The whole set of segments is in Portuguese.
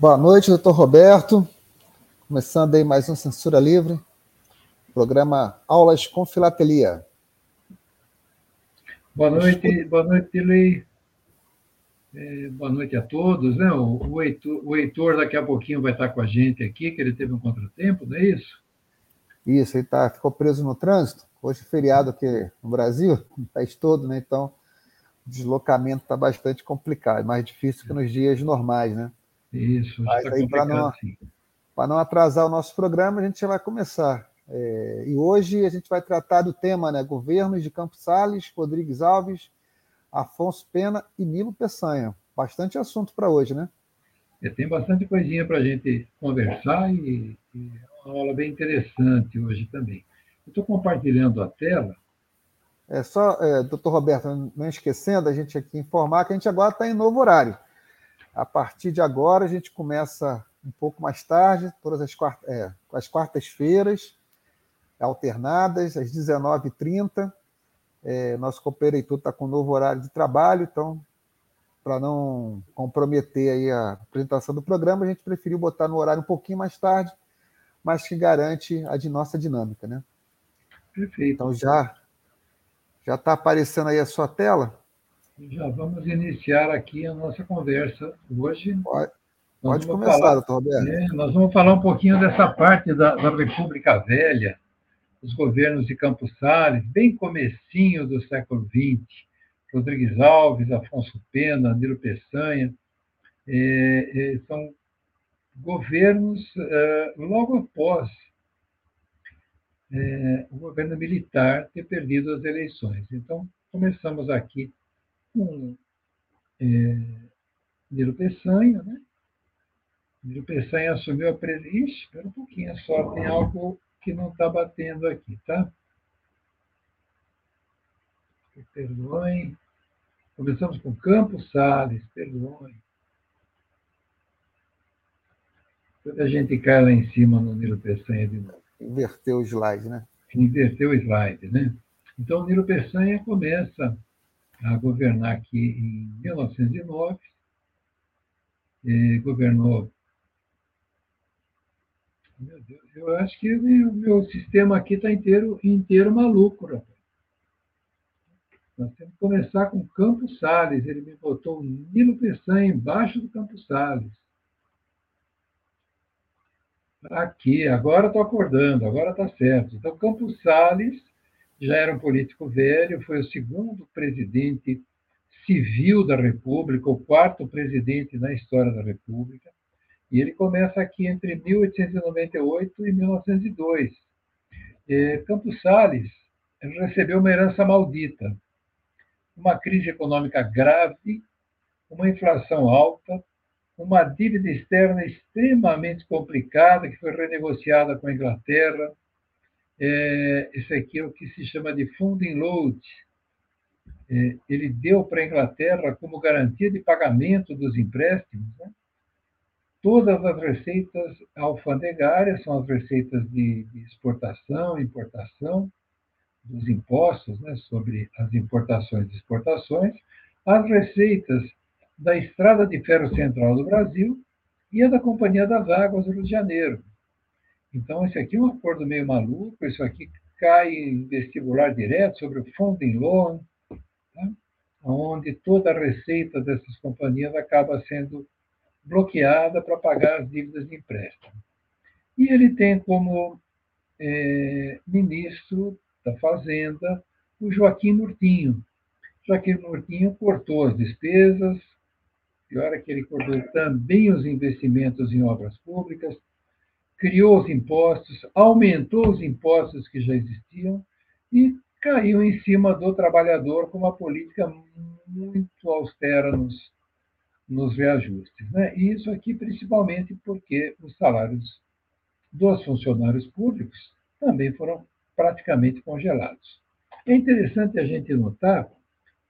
Boa noite, doutor Roberto. Começando aí mais um Censura Livre, programa Aulas com Filatelia. Boa noite, boa noite, Lei. É, boa noite a todos. Né? O, o, Heitor, o Heitor daqui a pouquinho vai estar com a gente aqui, que ele teve um contratempo, não é isso? Isso, ele tá, ficou preso no trânsito. Hoje é feriado aqui no Brasil, no país todo, né? Então, o deslocamento está bastante complicado, mais difícil que nos dias normais, né? Isso, Mas aí, para não, para não atrasar o nosso programa, a gente já vai começar. É, e hoje a gente vai tratar do tema, né? Governos de Campos Salles, Rodrigues Alves, Afonso Pena e Nilo Peçanha. Bastante assunto para hoje, né? É, tem bastante coisinha para a gente conversar e, e é uma aula bem interessante hoje também. Eu estou compartilhando a tela. É só, é, doutor Roberto, não esquecendo a gente aqui informar que a gente agora está em novo horário. A partir de agora, a gente começa um pouco mais tarde, todas as, quart é, as quartas-feiras, alternadas, às 19h30. É, nosso companheiro está com um novo horário de trabalho, então, para não comprometer aí a apresentação do programa, a gente preferiu botar no horário um pouquinho mais tarde, mas que garante a de nossa dinâmica, né? Perfeito. Então já já está aparecendo aí a sua tela. Já vamos iniciar aqui a nossa conversa hoje. Pode, pode começar, falar, doutor Roberto. É, nós vamos falar um pouquinho dessa parte da, da República Velha, os governos de Campos Salles, bem comecinho do século XX, Rodrigues Alves, Afonso Pena, Nilo Peçanha, é, é, são governos é, logo após é, o governo militar ter perdido as eleições. Então, começamos aqui com é, Nilo Peçanha, né? Nilo Peçanha assumiu a presidência. Espera um pouquinho só, tem algo que não está batendo aqui, tá? Perdoem. Começamos com Campos Salles, perdoem. Quando a gente cai lá em cima no Nilo Peçanha de novo. Inverteu o slide, né? Inverteu o slide, né? Então, Nilo Peçanha começa a governar aqui em 1909. governou meu Deus, eu acho que o meu, meu sistema aqui está inteiro, inteiro maluco, rapaz. Nós temos que começar com Campos Salles. Ele me botou o Nilo Peçanha embaixo do Campos Salles. Aqui, agora estou acordando, agora está certo. Então, Campos Salles já era um político velho, foi o segundo presidente civil da República, o quarto presidente na história da República. E ele começa aqui entre 1898 e 1902. E Campos Salles recebeu uma herança maldita, uma crise econômica grave, uma inflação alta, uma dívida externa extremamente complicada que foi renegociada com a Inglaterra. É, esse aqui é o que se chama de funding load. É, ele deu para a Inglaterra como garantia de pagamento dos empréstimos né? Todas as receitas alfandegárias são as receitas de, de exportação, importação, dos impostos né, sobre as importações e exportações, as receitas da Estrada de Ferro Central do Brasil e a da Companhia das Águas do Rio de Janeiro. Então, esse aqui é um acordo meio maluco, isso aqui cai em vestibular direto sobre o funding loan, tá? onde toda a receita dessas companhias acaba sendo bloqueada para pagar as dívidas de empréstimo. E ele tem como é, ministro da Fazenda o Joaquim Murtinho. Joaquim Murtinho cortou as despesas, pior que ele cortou também os investimentos em obras públicas, criou os impostos, aumentou os impostos que já existiam e caiu em cima do trabalhador com uma política muito austera nos nos reajustes. Né? E isso aqui principalmente porque os salários dos funcionários públicos também foram praticamente congelados. É interessante a gente notar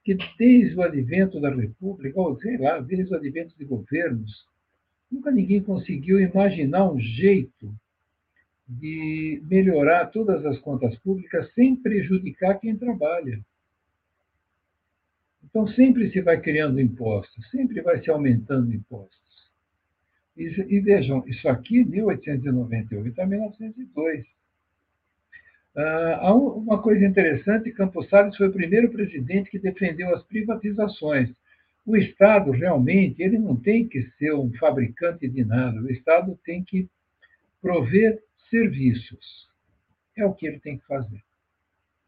que desde o advento da República, ou sei lá, desde o advento de governos, nunca ninguém conseguiu imaginar um jeito de melhorar todas as contas públicas sem prejudicar quem trabalha. Então, sempre se vai criando impostos, sempre vai se aumentando impostos. E, e vejam, isso aqui, 1898 a 1902. Ah, uma coisa interessante, Campos Salles foi o primeiro presidente que defendeu as privatizações. O Estado, realmente, ele não tem que ser um fabricante de nada. O Estado tem que prover serviços. É o que ele tem que fazer.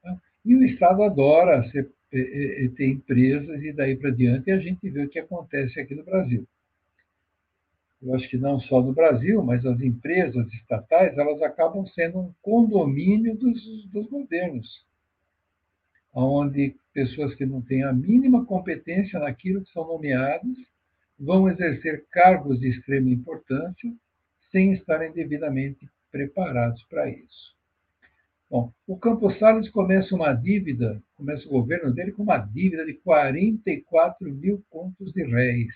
Tá? E o Estado adora ser, ter empresas e daí para diante a gente vê o que acontece aqui no Brasil. Eu acho que não só no Brasil, mas as empresas estatais elas acabam sendo um condomínio dos, dos governos, onde pessoas que não têm a mínima competência naquilo que são nomeadas vão exercer cargos de extrema importância sem estarem devidamente preparados para isso. Bom, o Campos Salles começa uma dívida, começa o governo dele com uma dívida de 44 mil contos de réis.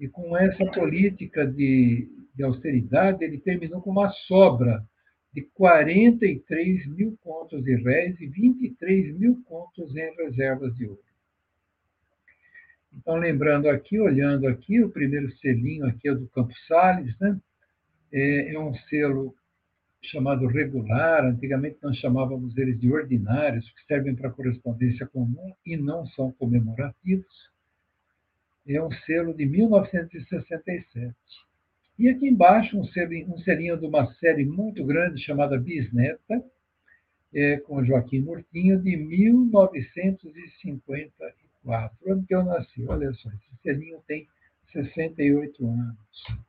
E com essa política de, de austeridade, ele terminou com uma sobra de 43 mil contos de réis e 23 mil contos em reservas de ouro. Então, lembrando aqui, olhando aqui, o primeiro selinho aqui é do Campos Salles, né? é, é um selo chamado regular, antigamente nós chamávamos eles de ordinários, que servem para correspondência comum e não são comemorativos. É um selo de 1967. E aqui embaixo, um selinho, um selinho de uma série muito grande chamada Bisneta, é, com Joaquim Murtinho, de 1954, ano que eu nasci. Olha só, esse selinho tem 68 anos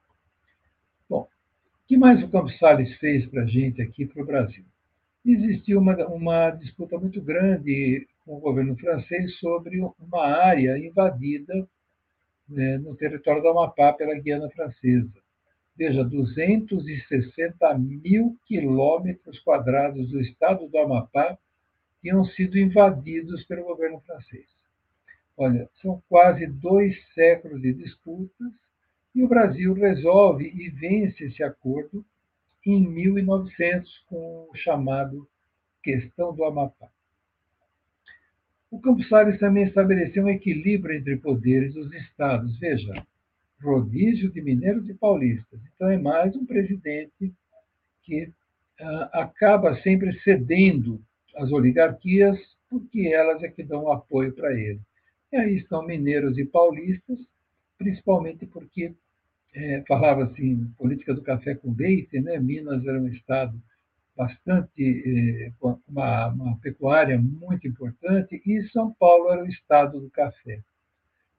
que mais o Campos Salles fez para a gente aqui, para o Brasil? Existiu uma, uma disputa muito grande com o governo francês sobre uma área invadida né, no território do Amapá pela Guiana Francesa. Veja, 260 mil quilômetros quadrados do estado do Amapá tinham sido invadidos pelo governo francês. Olha, são quase dois séculos de disputas e o Brasil resolve e vence esse acordo em 1900 com o chamado Questão do Amapá. O Campos Salles também estabeleceu um equilíbrio entre poderes dos estados. Veja, rodízio de mineiros e paulistas. Então, é mais um presidente que ah, acaba sempre cedendo às oligarquias, porque elas é que dão apoio para ele. E aí estão mineiros e paulistas, principalmente porque é, falava assim, política do café com leite, né? Minas era um estado bastante é, com uma, uma, pecuária muito importante e São Paulo era o estado do café.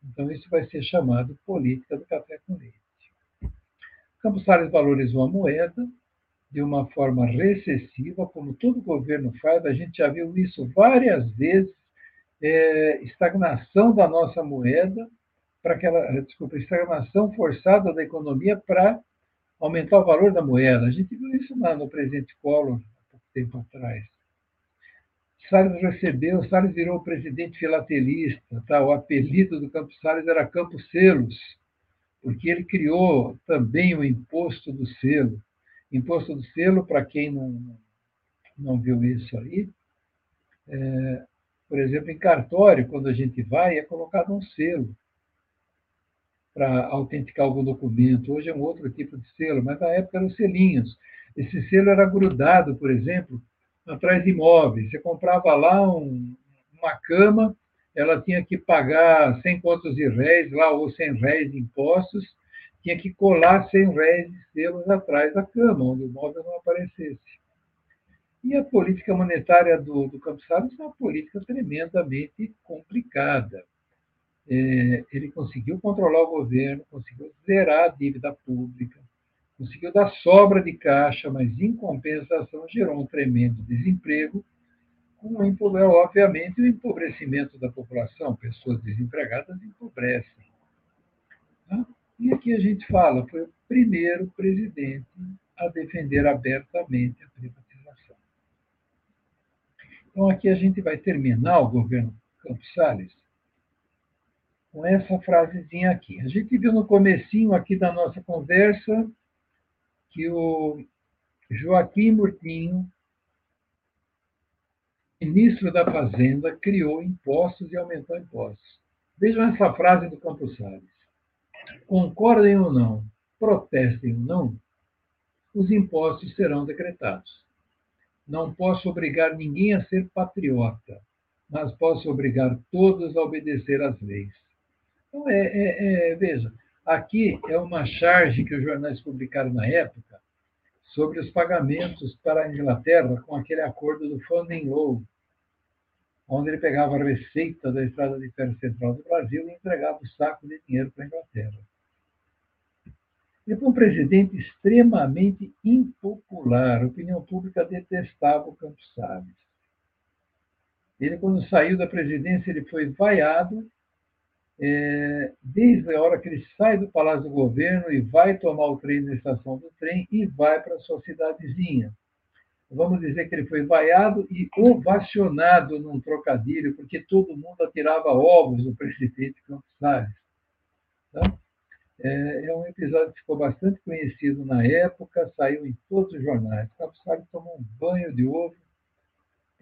Então isso vai ser chamado política do café com leite. Campos Salles valorizou a moeda de uma forma recessiva, como todo governo faz. A gente já viu isso várias vezes. É, estagnação da nossa moeda para aquela, desculpa, estagnação forçada da economia para aumentar o valor da moeda. A gente viu isso lá no presidente Collor, há pouco tempo atrás. Salles recebeu, Salles virou presidente filatelista, tá? o apelido do Campos Salles era Campos Selos, porque ele criou também o imposto do selo. Imposto do selo, para quem não, não viu isso aí, é, por exemplo, em cartório, quando a gente vai, é colocado um selo para autenticar algum documento. Hoje é um outro tipo de selo, mas na época eram selinhos. Esse selo era grudado, por exemplo, atrás de imóveis. Você comprava lá um, uma cama, ela tinha que pagar 100 contos de réis lá, ou 100 réis de impostos, tinha que colar 100 réis de selos atrás da cama, onde o móvel não aparecesse. E a política monetária do, do Campos Salles é uma política tremendamente complicada é, ele conseguiu controlar o governo, conseguiu zerar a dívida pública, conseguiu dar sobra de caixa, mas em compensação gerou um tremendo desemprego, com, obviamente, o empobrecimento da população. Pessoas desempregadas empobrecem. Tá? E aqui a gente fala, foi o primeiro presidente a defender abertamente a privatização. Então aqui a gente vai terminar o governo Campos Salles com essa frasezinha aqui. A gente viu no comecinho aqui da nossa conversa que o Joaquim Murtinho, ministro da Fazenda, criou impostos e aumentou impostos. Vejam essa frase do Campos Salles. Concordem ou não, protestem ou não, os impostos serão decretados. Não posso obrigar ninguém a ser patriota, mas posso obrigar todos a obedecer às leis. Então, é, é, é, veja, aqui é uma charge que os jornais publicaram na época sobre os pagamentos para a Inglaterra com aquele acordo do Funding Law, onde ele pegava a receita da Estrada de Ferro Central do Brasil e entregava o saco de dinheiro para a Inglaterra. Ele foi um presidente extremamente impopular. A opinião pública detestava o Campos Salles. Ele, quando saiu da presidência, ele foi vaiado é, desde a hora que ele sai do Palácio do Governo e vai tomar o trem na estação do trem e vai para sua cidadezinha. Vamos dizer que ele foi vaiado e ovacionado num trocadilho, porque todo mundo atirava ovos no presidente Campos Salles. Tá? É, é, um episódio que ficou bastante conhecido na época, saiu em todos os jornais. Campos Salles tomou um banho de ovo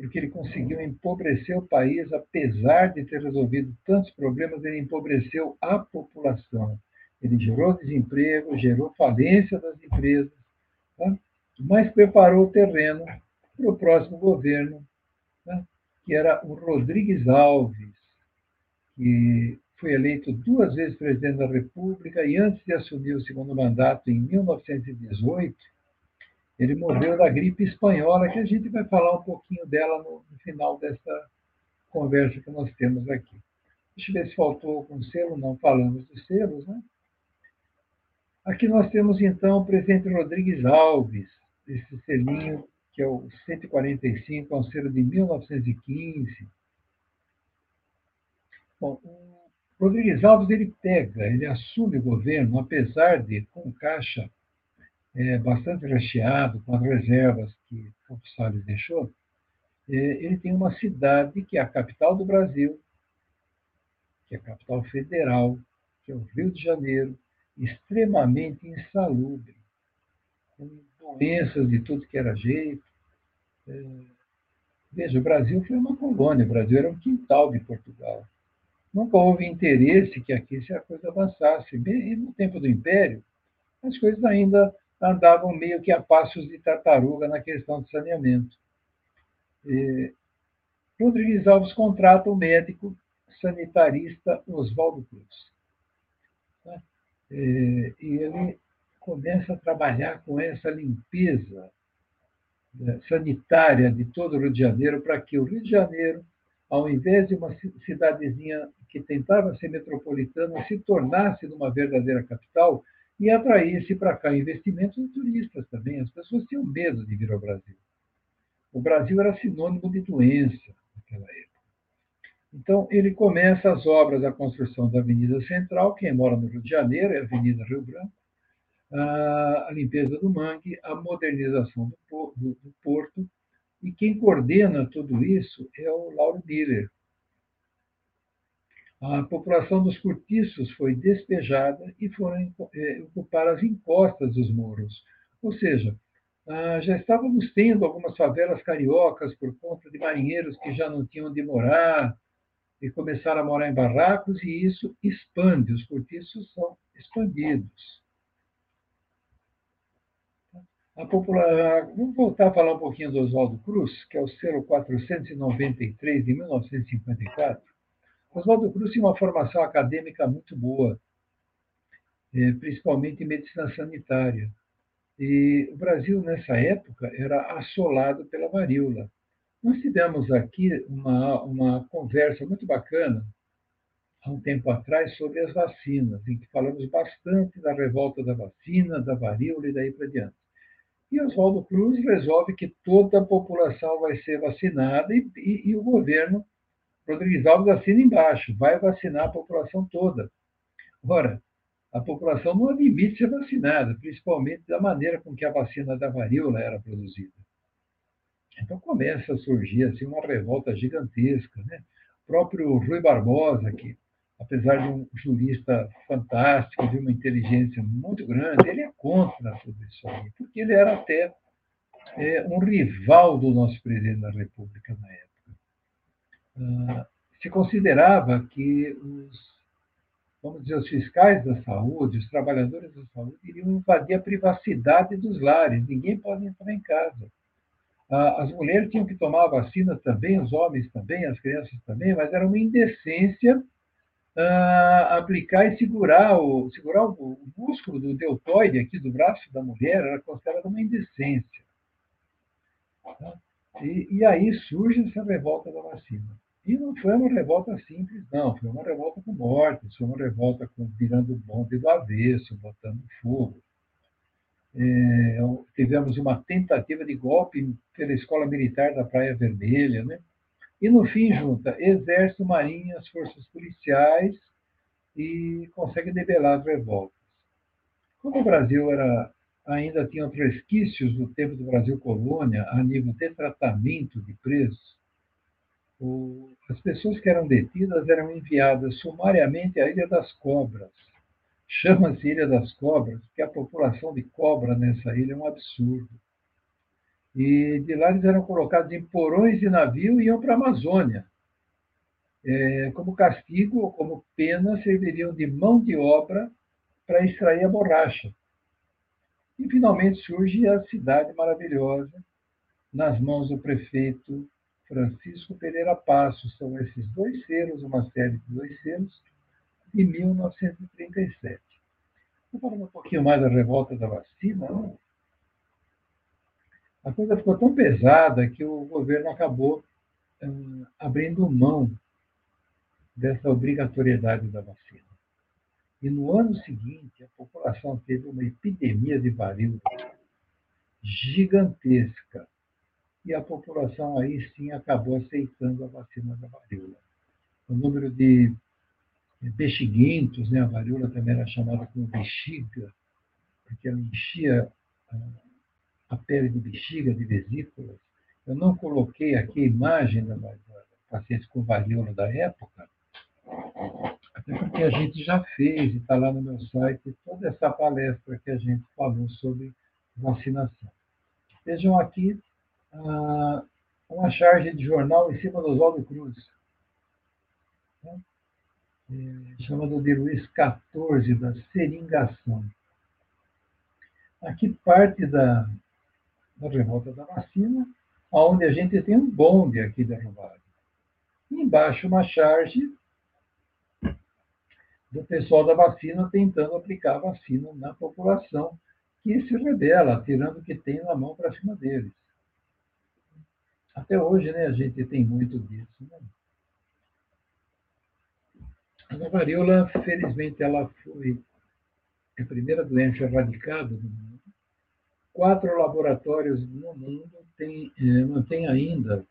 porque ele conseguiu empobrecer o país, apesar de ter resolvido tantos problemas, ele empobreceu a população. Ele gerou desemprego, gerou falência das empresas, tá? mas preparou o terreno para o próximo governo, tá? que era o Rodrigues Alves, que foi eleito duas vezes presidente da República e antes de assumir o segundo mandato, em 1918, ele morreu da gripe espanhola, que a gente vai falar um pouquinho dela no, final dessa conversa que nós temos aqui. Deixa eu ver se faltou algum selo, não falamos dos selos, né? Aqui nós temos então o presidente Rodrigues Alves, esse selinho que é o 145, é um selo de 1915. Bom, o Rodrigues Alves ele pega, ele assume o governo, apesar de com caixa é, bastante recheado com as reservas que Campos Salles deixou, é, ele tem uma cidade que é a capital do Brasil, que é a capital federal, que é o Rio de Janeiro, extremamente insalubre, com doenças de tudo que era jeito. É, veja, o Brasil foi uma colônia, o Brasil era um quintal de Portugal. Nunca houve interesse que aqui a coisa avançasse. E no tempo do Império, as coisas ainda andavam meio que a passos de tartaruga na questão de saneamento. E Rodrigues Alves contrata o médico sanitarista Oswaldo Cruz. Né? E ele começa a trabalhar com essa limpeza né, sanitária de todo o Rio de Janeiro, para que o Rio de Janeiro, ao invés de uma cidadezinha que tentava ser metropolitana, se tornasse uma verdadeira capital, e atraísse para cá investimentos de turistas também. As pessoas tinham medo de vir ao Brasil. O Brasil era sinônimo de doença naquela época. Então, ele começa as obras da construção da Avenida Central, quem mora no Rio de Janeiro é a Avenida Rio Branco, a limpeza do mangue, a modernização do porto, e quem coordena tudo isso é o Lauro Miller, a população dos cortiços foi despejada e foram é, ocupar as encostas dos morros. Ou seja, ah, já estávamos tendo algumas favelas cariocas por conta de marinheiros que já não tinham onde morar e começaram a morar em barracos, e isso expande, os cortiços são expandidos. A. Vamos voltar a falar um pouquinho do Oswaldo Cruz, que é o selo 493 de 1954. Oswaldo Cruz tinha uma formação acadêmica muito boa, é, principalmente em medicina sanitária. E o Brasil, nessa época, era assolado pela varíola. Nós tivemos aqui uma, uma conversa muito bacana, há um tempo atrás, sobre as vacinas, em que falamos bastante da revolta da vacina, da varíola e daí para diante. E Oswaldo Cruz resolve que toda a população vai ser vacinada e, e, e o governo Rodrigues Alves assina embaixo, vai vacinar a população toda. Ora, a população não admite ser vacinada, principalmente da maneira com que a vacina da varíola era produzida. Então começa a surgir assim uma revolta gigantesca, né? O próprio Rui Barbosa, que apesar de um jurista fantástico, de uma inteligência muito grande, ele é contra tudo isso aí, porque ele era até é, um rival do nosso presidente da República na época. Ah, se considerava que os, vamos dizer, os fiscais da saúde, os trabalhadores da saúde, iriam invadir a privacidade dos lares, ninguém pode entrar em casa. Ah, as mulheres tinham que tomar a vacina também, os homens também, as crianças também, mas era uma indecência uh, aplicar e segurar o, segurar o, o, músculo do deltoide aqui do braço da mulher era considerada uma indecência. Tá? E, e, aí surge essa revolta da vacina. E não foi uma revolta simples, não. Foi uma revolta com mortes, foi uma revolta com virando bonde do avesso, botando fogo. É, tivemos uma tentativa de golpe pela Escola Militar da Praia Vermelha, né? E, no fim, junta Exército, Marinha, as forças policiais e consegue debelar as revoltas. Como o Brasil era, ainda tinha resquícios do tempo do Brasil colônia, a nível de tratamento de presos, o, as pessoas que eram detidas eram enviadas sumariamente à Ilha das Cobras. Chama-se Ilha das Cobras, porque a população de cobra nessa ilha é um absurdo. E de lá eles eram colocados em porões de navio e iam para a Amazônia. É, como castigo ou como pena, serviriam de mão de obra para extrair a borracha. E finalmente surge a cidade maravilhosa, nas mãos do prefeito Francisco Pereira Passos. São esses dois selos, uma série de dois selos, de 1937. Vou falar um pouquinho mais da revolta da vacina. A coisa ficou tão pesada que o governo acabou uh, abrindo mão dessa obrigatoriedade da vacina. E no ano seguinte, a população teve uma epidemia de varíola gigantesca. E a população aí sim acabou aceitando a vacina da varíola. O número de bexiguentos, né? a varíola também era chamada como bexiga, porque ela enchia a pele de bexiga, de vesículas. Eu não coloquei aqui a imagem da paciente com varíola da época, até porque a gente já fez, e está lá no meu site, toda essa palestra que a gente falou sobre vacinação. Vejam aqui ah, uma charge de jornal em cima do Oswaldo Cruz, né? é, chamado de Luiz XIV, da seringação. Aqui parte da, na revolta da vacina, onde a gente tem um bonde aqui derrubado. Embaixo uma charge do pessoal da vacina tentando aplicar a vacina na população que se rebela, tirando o que tem na mão para cima deles. Até hoje, né, a gente tem muito disso. Né? A varíola, felizmente, ela foi a primeira doença erradicada no mundo quatro laboratórios no mundo têm, é, mantêm ainda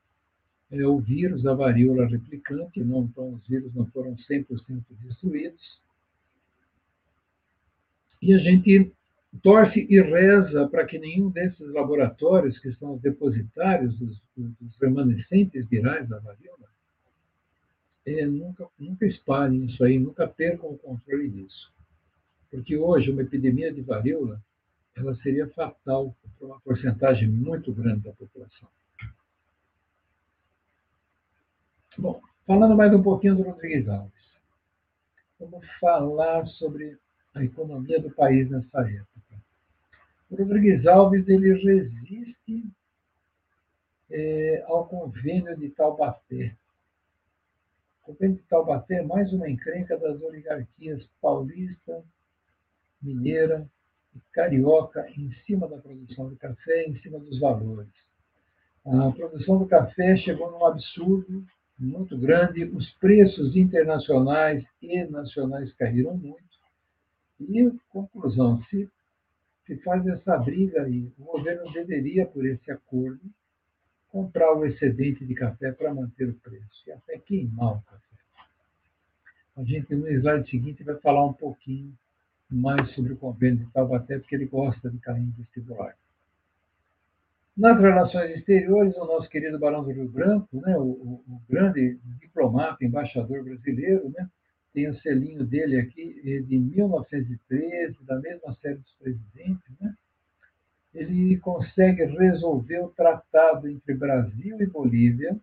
é, o vírus da varíola replicante, não, então os vírus não foram 100% destruídos. E a gente torce e reza para que nenhum desses laboratórios, que são os depositários dos, dos remanescentes virais da varíola, é, nunca, nunca espalhem isso aí, nunca percam o controle disso. Porque hoje uma epidemia de varíola ela seria fatal para uma porcentagem muito grande da população. Bom, falando mais um pouquinho do Rodrigues Alves, vamos falar sobre a economia do país nessa época. O Rodrigues Alves ele resiste é, ao convênio de Taubaté. O convênio de Taubaté é mais uma encrenca das oligarquias paulista, mineira carioca em cima da produção de café, em cima dos valores. A produção do café chegou num absurdo muito grande, os preços internacionais e nacionais caíram muito. E, conclusão, se, se faz essa briga aí, o governo deveria, por esse acordo, comprar o excedente de café para manter o preço e até queimar o café. A gente, no slide seguinte, vai falar um pouquinho mais sobre o convênio de Taubaté, porque ele gosta de cair em vestibular. Nas relações exteriores, o nosso querido Barão do Rio Branco, né, o, o, o grande diplomata, embaixador brasileiro, né, tem o selinho dele aqui, é de 1913, da mesma série dos presidentes, né, ele consegue resolver o tratado entre Brasil e Bolívia,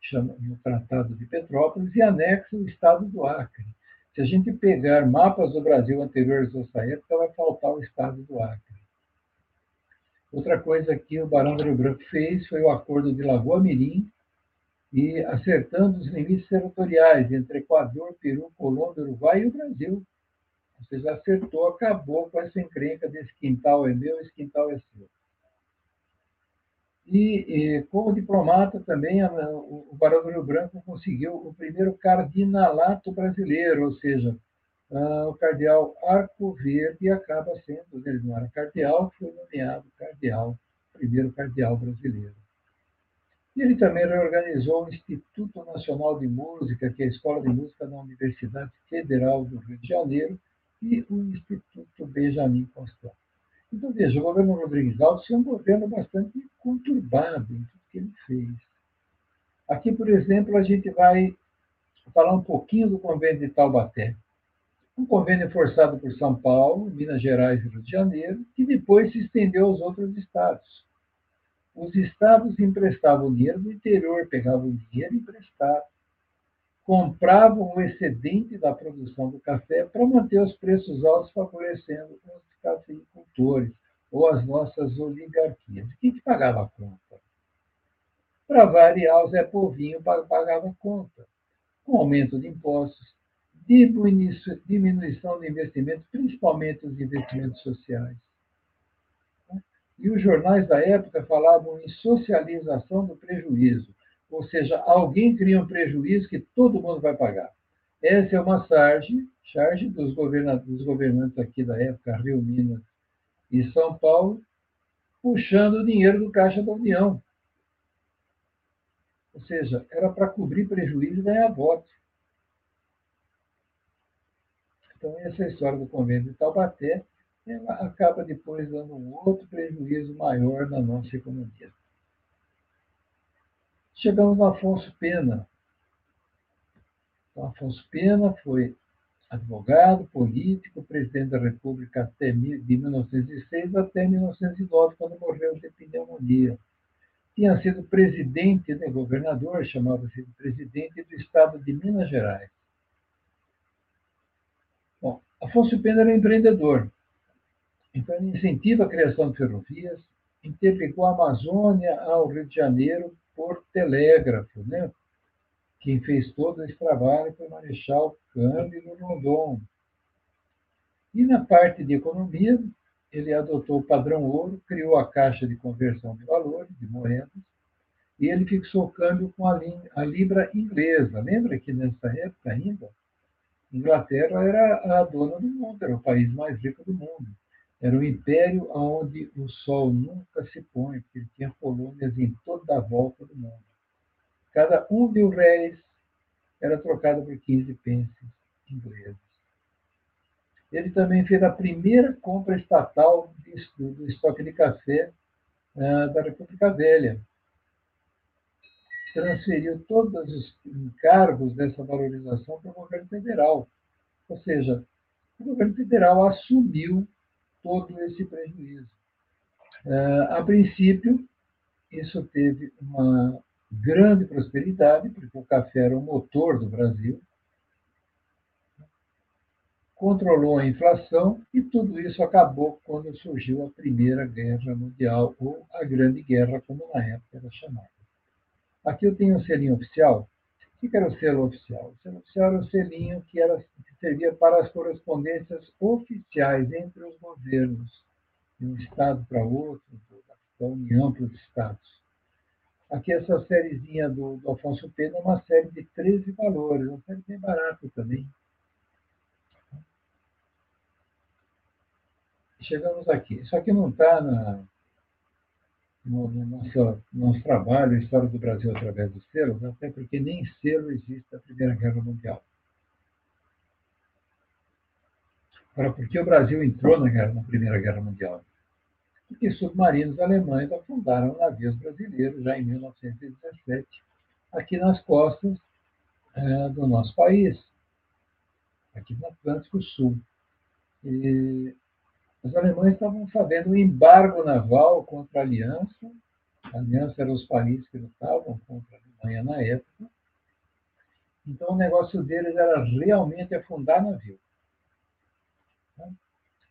chama o Tratado de Petrópolis, e anexa o Estado do Acre. Se a gente pegar mapas do Brasil anteriores a essa época, vai faltar o Estado do Acre. Outra coisa que o Barão do Rio Branco fez foi o acordo de Lagoa Mirim, e acertando os limites territoriais entre Equador, Peru, Colômbia, Uruguai e o Brasil. Ou seja, acertou, acabou com essa encrenca desse quintal é meu, esse quintal é seu. E, e como diplomata também, a, o, Barão do Rio Branco conseguiu o primeiro cardinalato brasileiro, ou seja, ah, o cardeal Arco Verde acaba sendo, ele não era cardeal, foi nomeado cardeal, primeiro cardeal brasileiro. Ele também reorganizou o Instituto Nacional de Música, que é a Escola de Música da Universidade Federal do Rio de Janeiro, e o Instituto Benjamin Constant. Então, veja, o governo Rodrigues Alves foi um governo bastante conturbado em tudo que ele fez. Aqui, por exemplo, a gente vai falar um pouquinho do convênio de Taubaté um convênio forçado por São Paulo, Minas Gerais e Rio de Janeiro, que depois se estendeu aos outros estados. Os estados emprestavam dinheiro do interior, pegavam dinheiro emprestado, compravam o excedente da produção do café para manter os preços altos, favorecendo os cafeicultores ou as nossas oligarquias. Quem que pagava a conta? Para variar, o Zé Povinho pagava a conta, com aumento de impostos, diminuição de investimentos, principalmente os investimentos sociais. E os jornais da época falavam em socialização do prejuízo, ou seja, alguém cria um prejuízo que todo mundo vai pagar. Essa é uma charge, charge dos, governantes, dos governantes aqui da época, Rio, Minas e São Paulo, puxando o dinheiro do Caixa da União. Ou seja, era para cobrir prejuízo e ganhar votos. Então, essa história do convênio de Taubaté acaba depois dando um outro prejuízo maior na nossa economia. Chegamos no Afonso Pena. Então, Afonso Pena foi advogado, político, presidente da República até de 1906 até 1909, quando morreu de pneumonia. Tinha sido presidente, né, governador, chamava-se presidente do estado de Minas Gerais. Afonso Pena era empreendedor. Então, ele incentiva a criação de ferrovias, interligou a Amazônia ao Rio de Janeiro por telégrafo. Né? Quem fez todo esse trabalho foi o Marechal Cândido Rondon. E na parte de economia, ele adotou o padrão ouro, criou a Caixa de Conversão de Valores, de moedas, e ele fixou o câmbio com a, libra inglesa. Lembra que nessa época ainda, Inglaterra era a dona do mundo, era o país mais rico do mundo. Era um império onde o sol nunca se põe, porque ele tinha colônias em toda a volta do mundo. Cada um mil réis era trocado por 15 pences ingleses. Ele também fez a primeira compra estatal do estoque de café uh, da República Velha, transferiu todos os encargos dessa valorização para o governo federal. Ou seja, o governo federal assumiu todo esse prejuízo. Uh, a princípio, isso teve uma grande prosperidade, porque o café era o motor do Brasil, controlou a inflação e tudo isso acabou quando surgiu a Primeira Guerra Mundial, ou a Grande Guerra, como na época era chamada. Aqui eu tenho um selinho oficial. O que era o selo oficial? O selo oficial era o selinho que, era, que servia para as correspondências oficiais entre os governos, de um estado para outro, da União para os estados. Aqui essa sériezinha do, do Alfonso Pena é uma série de 13 valores, uma série bem barata também. Chegamos aqui. Isso aqui não está na, no, no nosso, nosso trabalho, a história do Brasil através dos selos, até porque nem selo existe da Primeira Guerra Mundial. Agora, por que o Brasil entrou na, guerra, na Primeira Guerra Mundial? Porque submarinos alemães afundaram navios brasileiros já em 1917, aqui nas costas é, do nosso país, aqui no Atlântico Sul. E os alemães estavam fazendo um embargo naval contra a Aliança. A Aliança eram os países que lutavam contra a Alemanha na época. Então, o negócio deles era realmente afundar navio.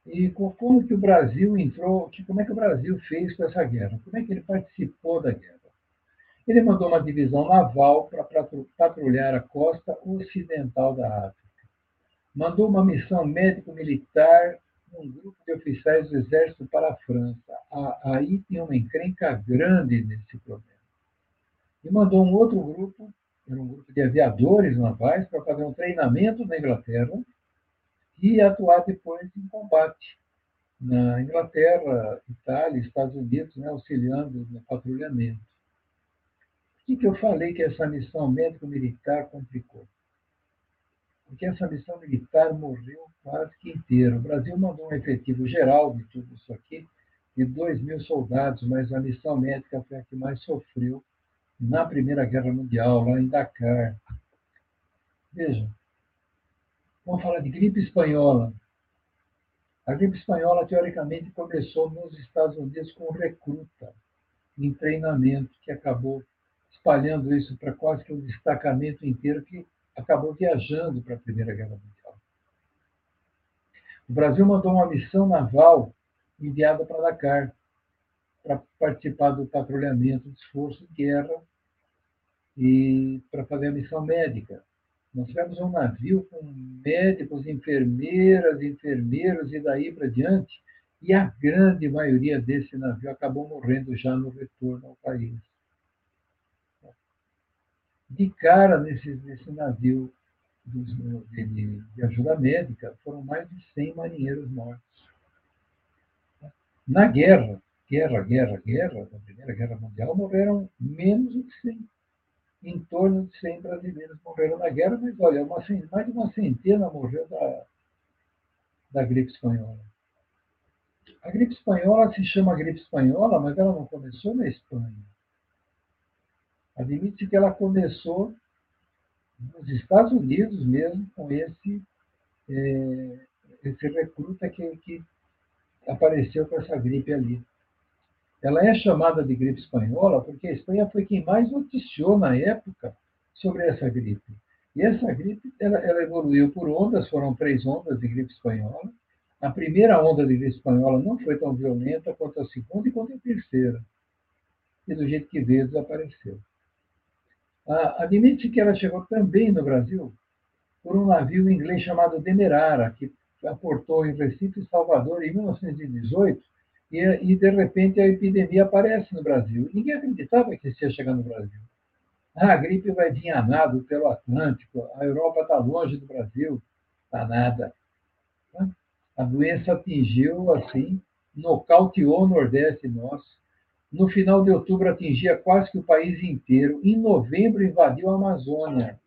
E como que o Brasil entrou, como é que o Brasil fez com essa guerra? Como é que ele participou da guerra? Ele mandou uma divisão naval para patrulhar a costa ocidental da África. Mandou uma missão médico-militar um grupo de oficiais do exército para a França. Aí tinha uma encrenca grande nesse problema. E mandou um outro grupo, era um grupo de aviadores navais, para fazer um treinamento na Inglaterra e atuar depois em combate na Inglaterra, Itália, Estados Unidos, né, auxiliando no patrulhamento. O que, que eu falei que essa missão médico-militar complicou? Porque essa missão militar morreu quase que inteira. O Brasil mandou um efetivo geral de tudo isso aqui, de 2 mil soldados, mas a missão médica foi a que mais sofreu na Primeira Guerra Mundial, lá em Dakar. Vejam, vamos falar de gripe espanhola. A gripe espanhola, teoricamente, começou nos Estados Unidos com recruta, em treinamento, que acabou espalhando isso para quase que o destacamento inteiro, que acabou viajando para a Primeira Guerra Mundial. O Brasil mandou uma missão naval enviada para Dakar para participar do patrulhamento de esforço de guerra e para fazer a missão médica. Nós tivemos um navio com médicos, enfermeiras, enfermeiros e daí para diante, e a grande maioria desse navio acabou morrendo já no retorno ao país de cara nesse, nesse navio de, de, de, ajuda médica, foram mais de 100 marinheiros mortos. Na guerra, guerra, guerra, guerra, na Primeira Guerra Mundial, morreram menos de 100. Em torno de 100 brasileiros morreram na guerra, mas olha, uma, mais de uma centena morreu da, da gripe espanhola. A gripe espanhola se chama gripe espanhola, mas ela não começou na Espanha. Admite que ela começou nos Estados Unidos mesmo, com esse, é, esse recruta que, que apareceu com essa gripe ali. Ela é chamada de gripe espanhola porque a Espanha foi quem mais noticiou na época sobre essa gripe. E essa gripe ela, ela evoluiu por ondas, foram três ondas de gripe espanhola. A primeira onda de gripe espanhola não foi tão violenta quanto a segunda e quanto a terceira. E do jeito que veio, desapareceu. Admite que ela chegou também no Brasil por um navio inglês chamado Demerara, que aportou em Recife e Salvador em 1918, e, e de repente a epidemia aparece no Brasil. Ninguém acreditava que isso ia chegar no Brasil. Ah, a gripe vai vir a nado pelo Atlântico, a Europa está longe do Brasil, está nada. A doença atingiu, assim, nocauteou o Nordeste nosso, no final de outubro, atingia quase que o país inteiro. Em novembro, invadiu a Amazônia.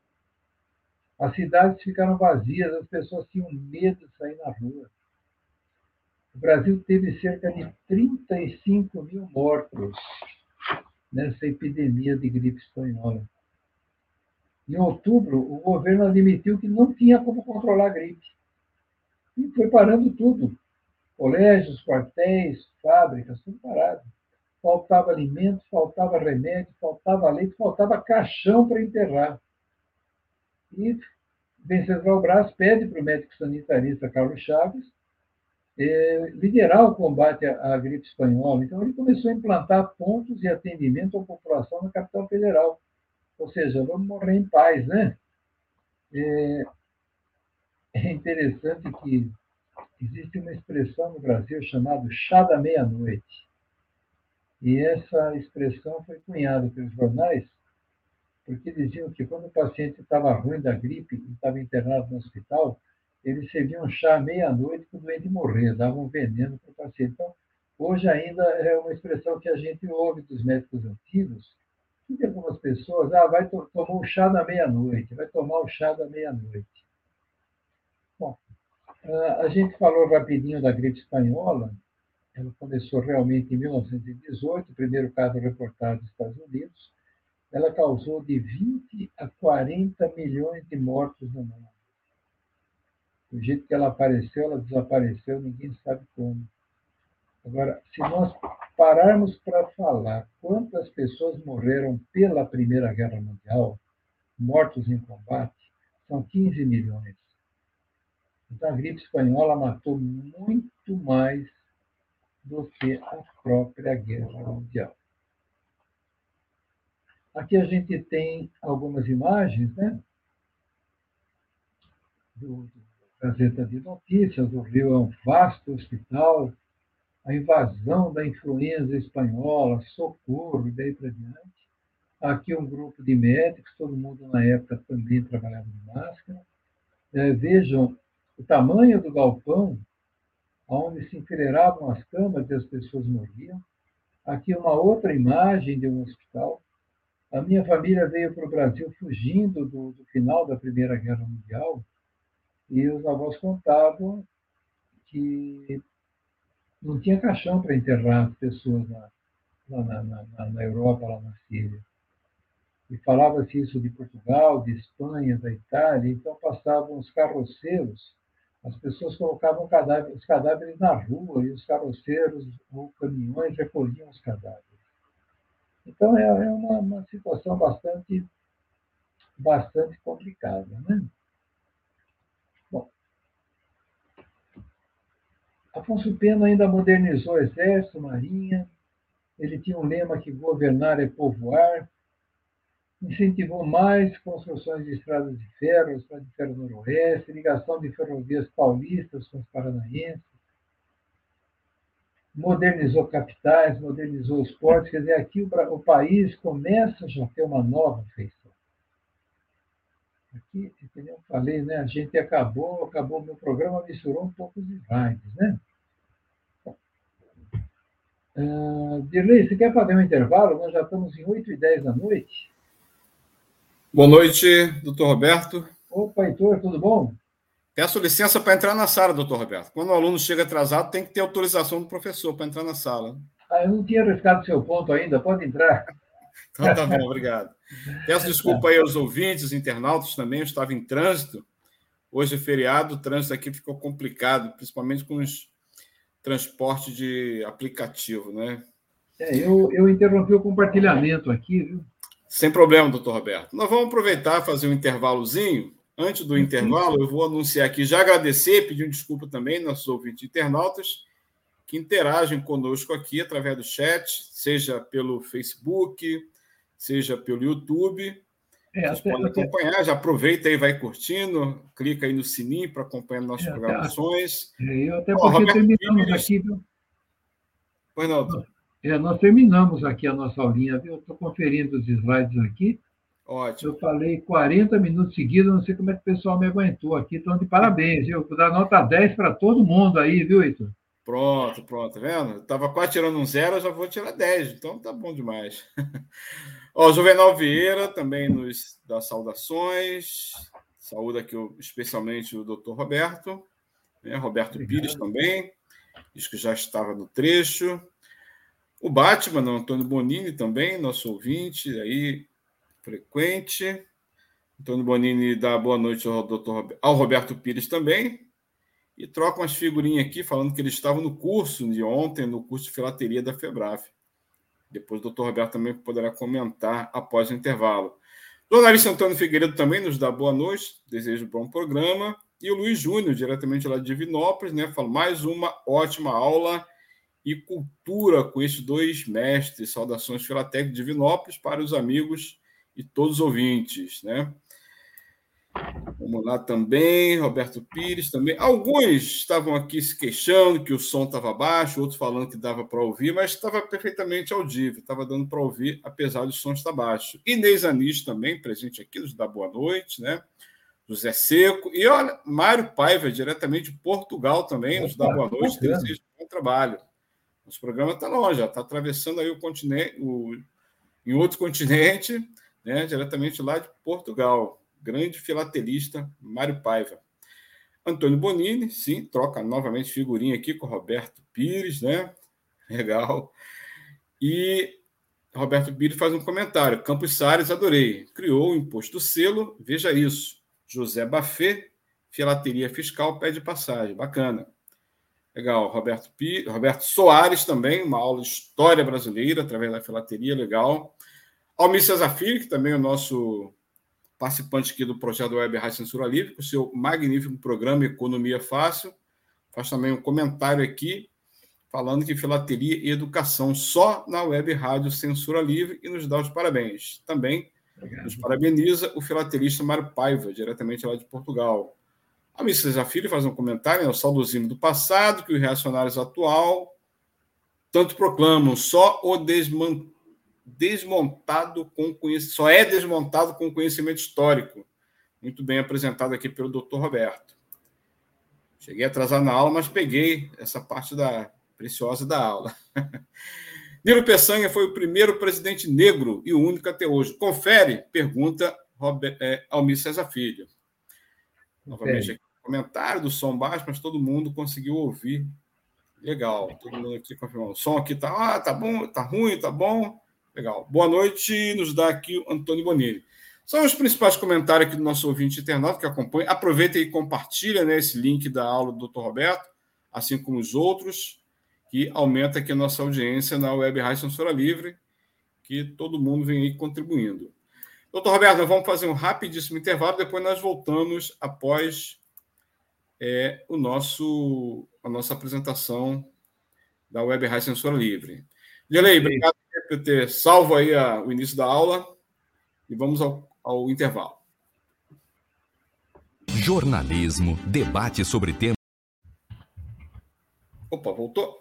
As cidades ficaram vazias, as pessoas tinham medo de sair na rua. O Brasil teve cerca de 35 mil mortos nessa epidemia de gripe espanhola. Em outubro, o governo admitiu que não tinha como controlar a gripe. E foi parando tudo. Colégios, quartéis, fábricas, tudo parado faltava alimento, faltava remédio, faltava leite, faltava caixão para enterrar. E Venceslau Brás pede para o médico sanitarista Carlos Chaves eh, liderar o combate à, à, gripe espanhola. Então, ele começou a implantar pontos de atendimento à população na capital federal. Ou seja, vamos morrer em paz, né? É, é interessante que existe uma expressão no Brasil chamada chá da meia-noite. E essa expressão foi cunhada pelos jornais, porque diziam que quando o paciente estava ruim da gripe e estava internado no hospital, eles serviam chá meia-noite para o doente morrer, davam veneno para o paciente. Então, hoje ainda é uma expressão que a gente ouve dos médicos antigos, que tem algumas pessoas, ah, vai to tomar o chá da meia-noite, vai tomar o chá da meia-noite. Bom, a gente falou rapidinho da gripe espanhola. Ela começou realmente em 1918, o primeiro caso reportado nos Estados Unidos. Ela causou de 20 a 40 milhões de mortos no mundo. Do jeito que ela apareceu, ela desapareceu, ninguém sabe como. Agora, se nós pararmos para falar quantas pessoas morreram pela Primeira Guerra Mundial, mortos em combate, são 15 milhões. Então, a gripe espanhola matou muito mais do que a própria Guerra Mundial. Aqui a gente tem algumas imagens, né? Do, do Gazeta de Notícias, do Rio é um vasto hospital, a invasão da influenza espanhola, socorro e daí para diante. Aqui um grupo de médicos, todo mundo na época também trabalhava de máscara. É, vejam o tamanho do galpão, onde se enfileiravam as camas e as pessoas morriam. Aqui uma outra imagem de um hospital. A minha família veio para o Brasil fugindo do, do final da Primeira Guerra Mundial e os avós contavam que não tinha caixão para enterrar as pessoas lá, na, na, na, Europa, lá na Síria. E falava-se isso de Portugal, de Espanha, da Itália, então passavam os carroceiros, as pessoas colocavam cadáver, os cadáveres na rua e os carroceiros ou caminhões recolhiam os cadáveres. Então é, é uma, uma situação bastante, bastante complicada. Né? Afonso Pena ainda modernizou o exército, marinha, ele tinha um lema que governar é povoar, incentivou mais construções de estradas de ferro, estrada de ferro noroeste, ligação de ferrovias paulistas com os paranaenses, modernizou capitais, modernizou os portos, quer dizer, aqui o, o país começa já a ter uma nova feição. Aqui, como eu falei, né, a gente acabou, acabou meu programa, misturou um pouco de vibes, né? Uh, Dirley, você quer fazer um intervalo? Nós já estamos em 8 e 10 da noite. Boa noite, doutor Roberto. Opa, Heitor, tudo bom? Peço licença para entrar na sala, doutor Roberto. Quando o aluno chega atrasado, tem que ter autorização do professor para entrar na sala. Ah, eu não tinha arriscado seu ponto ainda, pode entrar. Então tá bom, obrigado. Peço desculpa aí aos ouvintes, internautas também, eu estava em trânsito. Hoje é feriado, o trânsito aqui ficou complicado, principalmente com os transportes de aplicativo, né? É, eu, eu interrompi o compartilhamento aqui, viu? Sem problema, doutor Roberto. Nós vamos aproveitar fazer um intervalozinho. Antes do intervalo, eu vou anunciar aqui, já agradecer, pedir um desculpa também nossos ouvintes internautas que interagem conosco aqui através do chat, seja pelo Facebook, seja pelo YouTube. É, Vocês até, podem acompanhar, até... já aproveita aí, vai curtindo, clica aí no sininho para acompanhar nossas é, programações. É, eu até porque Roberto terminamos Pires... aqui, viu? Pois não. É, nós terminamos aqui a nossa aulinha, viu? Estou conferindo os slides aqui. Ótimo. Eu falei 40 minutos seguidos, não sei como é que o pessoal me aguentou aqui, então de parabéns, viu? Vou dar nota 10 para todo mundo aí, viu, Heitor? Pronto, pronto, tá vendo? Estava quase tirando um zero, eu já vou tirar 10, então tá bom demais. Ó, Juvenal Vieira também nos dá saudações. Saúde aqui especialmente o doutor Roberto, né? Roberto Obrigado. Pires também, diz que já estava no trecho. O Batman, o Antônio Bonini também, nosso ouvinte aí, frequente. Antônio Bonini dá boa noite ao, doutor, ao Roberto Pires também. E troca umas figurinhas aqui falando que ele estava no curso de ontem, no curso de filateria da Febraf. Depois o doutor Roberto também poderá comentar após o intervalo. O jornalista Antônio Figueiredo também nos dá boa noite, desejo um bom programa. E o Luiz Júnior, diretamente lá de Divinópolis, né, fala mais uma ótima aula e cultura com estes dois mestres. Saudações Filatec de Divinópolis para os amigos e todos os ouvintes. Né? Vamos lá também, Roberto Pires também. Alguns estavam aqui se queixando que o som estava baixo, outros falando que dava para ouvir, mas estava perfeitamente audível, estava dando para ouvir, apesar do som estar baixo. Inês Anis também, presente aqui, nos dá boa noite, né? José Seco. E olha, Mário Paiva, diretamente de Portugal também, nos dá boa noite, desejo bom trabalho. Nosso programa está longe, está atravessando aí o continente, o, em outro continente, né? Diretamente lá de Portugal grande filatelista Mário Paiva. Antônio Bonini, sim, troca novamente figurinha aqui com Roberto Pires, né? Legal. E Roberto Pires faz um comentário. Campos Salles, adorei. Criou o imposto selo, veja isso. José Bafê, filateria fiscal, pede passagem. Bacana. Legal. Roberto, P... Roberto Soares também, uma aula de história brasileira através da filateria, legal. Almir Cesar Filho, que também é o nosso participante aqui do projeto Web Rádio Censura Livre, com o seu magnífico programa Economia Fácil. Faz também um comentário aqui falando que filateria e educação só na Web Rádio Censura Livre e nos dá os parabéns. Também Obrigado. nos parabeniza o filatelista Mário Paiva, diretamente lá de Portugal. A Miss Cesar Filho faz um comentário, né, o saudosismo do passado, que os reacionários atual tanto proclamam, só o desmantelo desmontado com conhecimento, só é desmontado com conhecimento histórico. Muito bem apresentado aqui pelo Dr. Roberto. Cheguei atrasado na aula, mas peguei essa parte da preciosa da aula. Nilo Peçanha foi o primeiro presidente negro e o único até hoje. Confere? Pergunta Robert, é, Almir César Filho. Novamente aqui, comentário do som baixo, mas todo mundo conseguiu ouvir. Legal, todo mundo aqui confirmando. O som aqui tá, ah, tá bom, tá ruim, tá bom. Legal. Boa noite, nos dá aqui o Antônio Bonini. São os principais comentários aqui do nosso ouvinte internauta que acompanha. Aproveita e compartilha né, esse link da aula do Dr. Roberto, assim como os outros, que aumenta aqui a nossa audiência na Web Rádio Censura Livre, que todo mundo vem aí contribuindo. Doutor Roberto, nós vamos fazer um rapidíssimo intervalo, depois nós voltamos após é, o nosso, a nossa apresentação da Web Rádio Censura Livre. Gelei, obrigado por ter salvo aí a, o início da aula e vamos ao, ao intervalo. Jornalismo, debate sobre temas. Opa, voltou?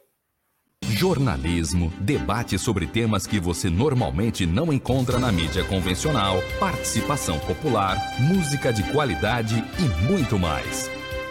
Jornalismo, debate sobre temas que você normalmente não encontra na mídia convencional, participação popular, música de qualidade e muito mais.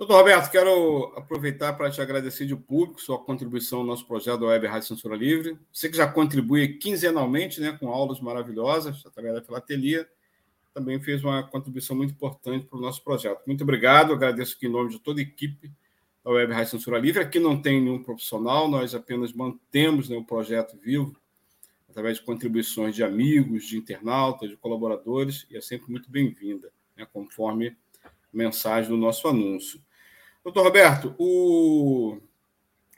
Doutor Roberto, quero aproveitar para te agradecer de público sua contribuição no nosso projeto da Web Rádio Censura Livre. Você que já contribui quinzenalmente né, com aulas maravilhosas através da filatelia, também fez uma contribuição muito importante para o nosso projeto. Muito obrigado, agradeço aqui em nome de toda a equipe da Web Rádio Censura Livre. Aqui não tem nenhum profissional, nós apenas mantemos né, o projeto vivo através de contribuições de amigos, de internautas, de colaboradores, e é sempre muito bem-vinda, né, conforme mensagem do nosso anúncio. Doutor Roberto, o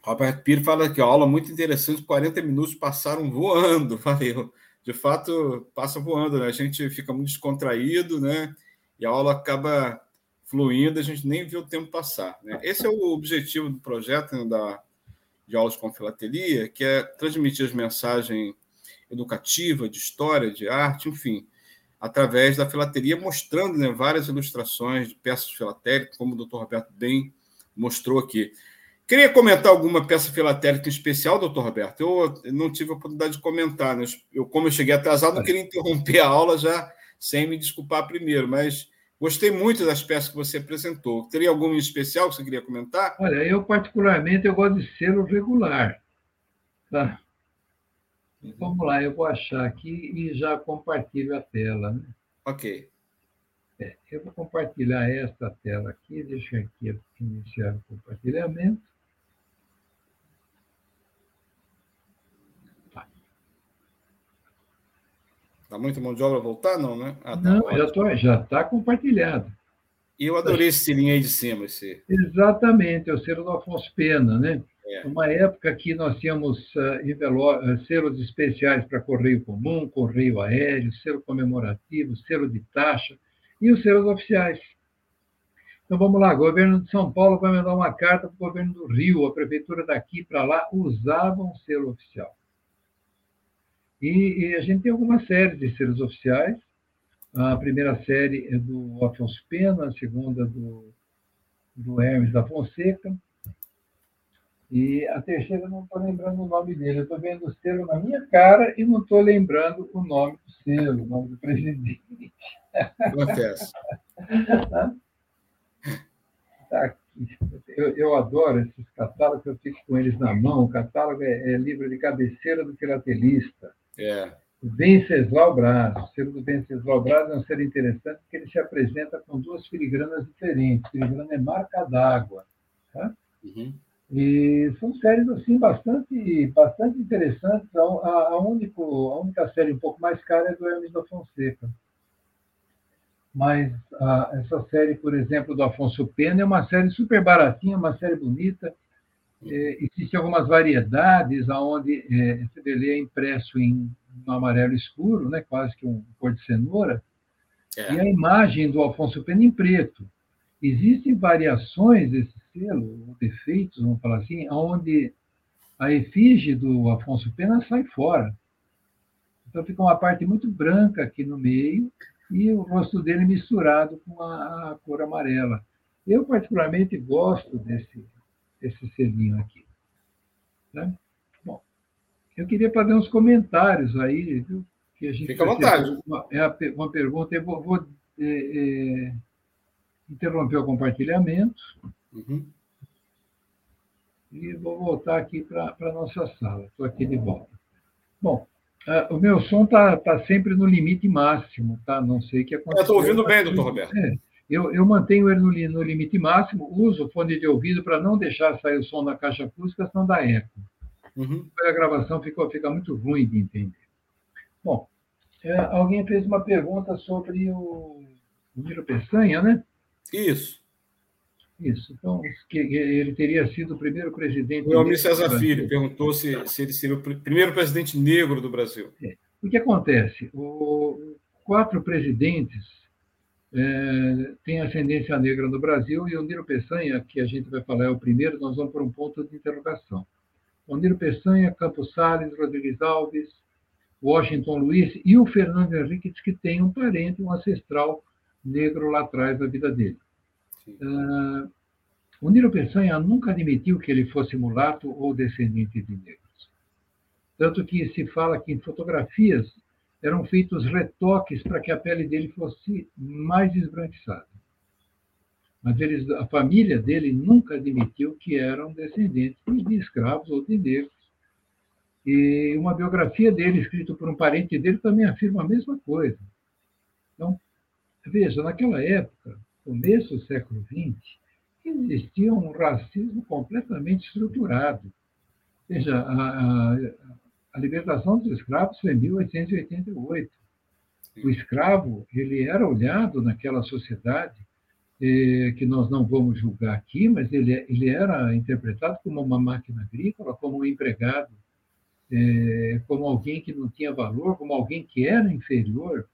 Roberto Pires fala que a aula muito interessante, 40 minutos passaram voando, valeu. de fato, passa voando, né? A gente fica muito descontraído, né? E a aula acaba fluindo, a gente nem vê o tempo passar. Né? Esse é o objetivo do projeto né, da, de aulas com filatelia, que é transmitir as mensagens educativas, de história, de arte, enfim, através da filatelia, mostrando né, várias ilustrações de peças filatélicas, como o doutor Roberto bem mostrou aqui. Queria comentar alguma peça filatélica especial, doutor Roberto? Eu não tive a oportunidade de comentar. Né? Eu, como eu cheguei atrasado, não queria interromper a aula já sem me desculpar primeiro, mas gostei muito das peças que você apresentou. Teria alguma em especial que você queria comentar? Olha, eu particularmente eu gosto de selo regular. Tá? Uhum. Vamos lá, eu vou achar aqui e já compartilho a tela. Né? Ok. É, eu vou compartilhar esta tela aqui, deixa aqui iniciar o compartilhamento. Tá. Tá muito mão de obra voltar, não, né? Ah, tá, não, já está já tá compartilhado. E eu adorei esse sininho aí de cima. Esse... Exatamente, é o selo do Afonso Pena, né? É. Uma época que nós tínhamos uh, selos especiais para correio comum, correio aéreo, selo comemorativo, selo de taxa e os selos oficiais. Então vamos lá, o governo de São Paulo vai mandar uma carta para o governo do Rio, a prefeitura daqui para lá usavam selo oficial. E, e, a gente tem algumas séries de selos oficiais. A primeira série é do Afonso Pena, a segunda do, do Hermes da Fonseca. E a terceira, não estou lembrando o nome dele. Eu estou vendo o selo na minha cara e não estou lembrando o nome do selo, o nome do presidente. Acontece. Tá aqui. Eu, eu, adoro esses catálogos, eu fico com eles na mão. O catálogo é, é livro de cabeceira do filatelista. É. Venceslau Braz. O selo do Venceslau Braz é um selo interessante porque ele se apresenta com duas filigranas diferentes. Filigrana é marca d'água. Tá? Uhum. E são séries assim bastante, bastante interessantes. A, a, a, único, a única série um pouco mais cara é do Hermes da Fonseca mas ah, essa série, por exemplo, do Afonso Pena, é uma série super baratinha, uma série bonita. É, Existem algumas variedades onde é, esse é impresso em um amarelo escuro, né, quase que um cor de cenoura, é. e a imagem do Afonso Pena em preto. Existem variações desse selo, defeitos, vamos falar assim, onde a efígie do Afonso Pena sai fora. Então fica uma parte muito branca aqui no meio, e o rosto dele misturado com a, a cor amarela. Eu, particularmente, gosto desse, desse selinho aqui. Né? Bom, eu queria fazer uns comentários aí, viu? Que a gente Fica à vontade. Uma, é uma pergunta, eu vou, vou é, é, interromper o compartilhamento uhum. e vou voltar aqui para a nossa sala. Estou aqui de volta. Bom, Uh, o meu som está tá sempre no limite máximo, tá? Não sei o que aconteceu. Estou ouvindo bem, doutor Roberto. É, eu, eu, mantenho ele no, no, limite máximo, uso o fone de ouvido para não deixar sair o som da caixa acústica, senão dá eco. Uhum. A gravação ficou, fica muito ruim de entender. Bom, é, alguém fez uma pergunta sobre o, o Miro Peçanha, né? Isso. Isso. Então, que ele teria sido o primeiro presidente. O Almir César Filho perguntou se, se ele seria o primeiro presidente negro do Brasil. É. O que acontece? O, quatro presidentes é, têm ascendência negra no Brasil e o Niro Peçanha, que a gente vai falar é o primeiro, nós vamos por um ponto de interrogação. O Niro Peçanha, Campos Salles, Rodrigues Alves, Washington Luiz e o Fernando Henrique que tem um parente, um ancestral negro lá atrás da vida dele. Uh, o Nilo Peçanha nunca admitiu que ele fosse mulato ou descendente de negros. Tanto que se fala que em fotografias eram feitos retoques para que a pele dele fosse mais esbranquiçada. Mas eles, a família dele nunca admitiu que eram descendentes de escravos ou de negros. E uma biografia dele, escrita por um parente dele, também afirma a mesma coisa. Veja, naquela época, começo do século XX, existia um racismo completamente estruturado. Veja, a, a, a libertação dos escravos foi em 1888. O escravo ele era olhado naquela sociedade eh, que nós não vamos julgar aqui, mas ele, ele era interpretado como uma máquina agrícola, como um empregado é, como alguém que não tinha valor, como alguém que era inferior.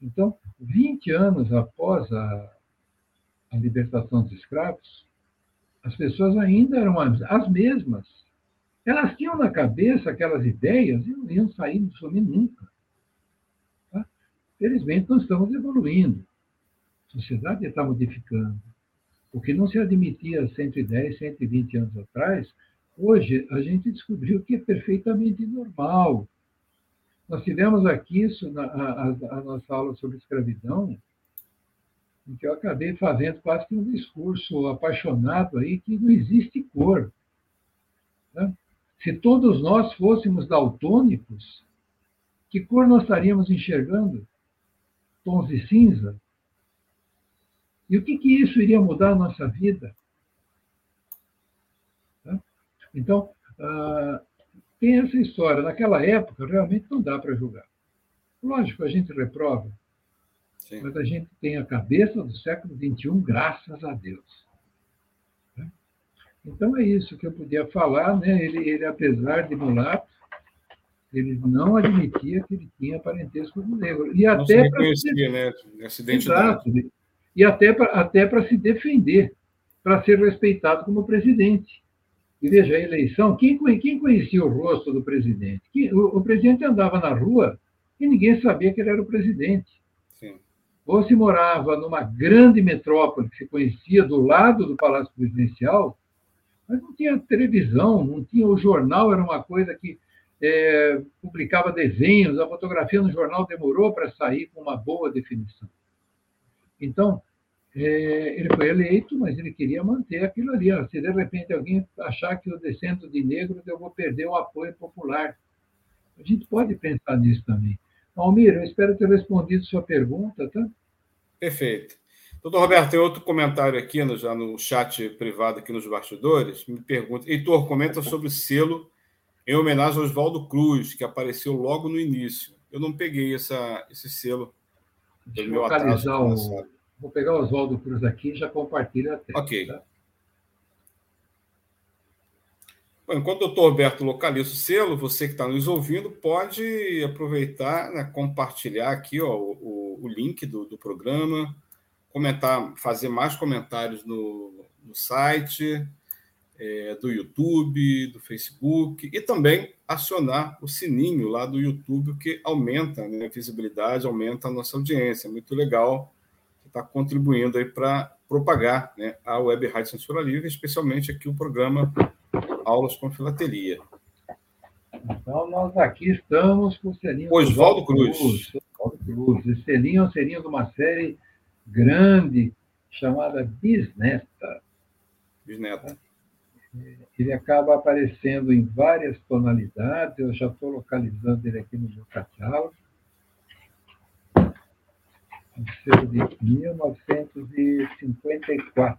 Então, 20 anos após a, a libertação dos escravos, as pessoas ainda eram as mesmas. Elas tinham na cabeça aquelas ideias e não iam sair do some nunca. Tá? Felizmente, nós estamos evoluindo. A sociedade está modificando. O que não se admitia 110, 120 anos atrás, hoje a gente descobriu que é perfeitamente normal. Nós tivemos aqui isso na a, a nossa aula sobre escravidão, em que eu acabei fazendo quase que um discurso apaixonado aí que não existe cor. Né? Se todos nós fôssemos daltônicos, que cor nós estaríamos enxergando? Tons de cinza? E o que, que isso iria mudar a nossa vida? Tá? Então, ah, tem essa história. Naquela época, realmente não dá para julgar. Lógico, a gente reprova, Sim. mas a gente tem a cabeça do século XXI, graças a Deus. Né? Então, é isso que eu podia falar. Né? Ele, ele apesar de mulato, ele não admitia que ele tinha parentesco com o negro. E não até se reconhecia, né? Exato e até para até se defender, para ser respeitado como presidente. E veja, a eleição, quem, quem conhecia o rosto do presidente? o, o, presidente andava na rua e ninguém sabia que ele era o presidente. Sim. Ou se morava numa grande metrópole que se conhecia do lado do Palácio Presidencial, mas não tinha televisão, não tinha o jornal, era uma coisa que é, publicava desenhos, a fotografia no jornal demorou para sair com uma boa definição. Então, é, ele foi eleito, mas ele queria manter aquilo ali. Ó. Se de repente alguém achar que eu descendo de negro, eu vou perder o apoio popular. A gente pode pensar nisso também. Almir, eu espero ter respondido sua pergunta, tá? Perfeito. Doutor Roberto, tem outro comentário aqui no, já no chat privado aqui nos bastidores. Me pergunta, Heitor, comenta sobre o selo em homenagem ao Oswaldo Cruz, que apareceu logo no início. Eu não peguei essa, esse selo. Deixa eu localizar o, Vou pegar o Oswaldo Cruz aqui e já compartilho a tela. Ok. Tá? Bom, enquanto o doutor Roberto localiza o selo, você que está nos ouvindo pode aproveitar, né, compartilhar aqui ó, o, o link do, do, programa, comentar, fazer mais comentários no, no site, é, do YouTube, do Facebook e também acionar o sininho lá do YouTube, que aumenta né, a visibilidade, aumenta a nossa audiência. Muito legal está contribuindo aí para propagar né, a Web Rádio Censura Livre, especialmente aqui o programa Aulas com Filatelia. Então, nós aqui estamos com o selinho Oswaldo Cruz. Cruz. Oswaldo Cruz. Esse selinho é um selinho de uma série grande chamada Bisneta. Bisneta. Ele acaba aparecendo em várias tonalidades, eu já estou localizando ele aqui no meu catálogo selo de 1954.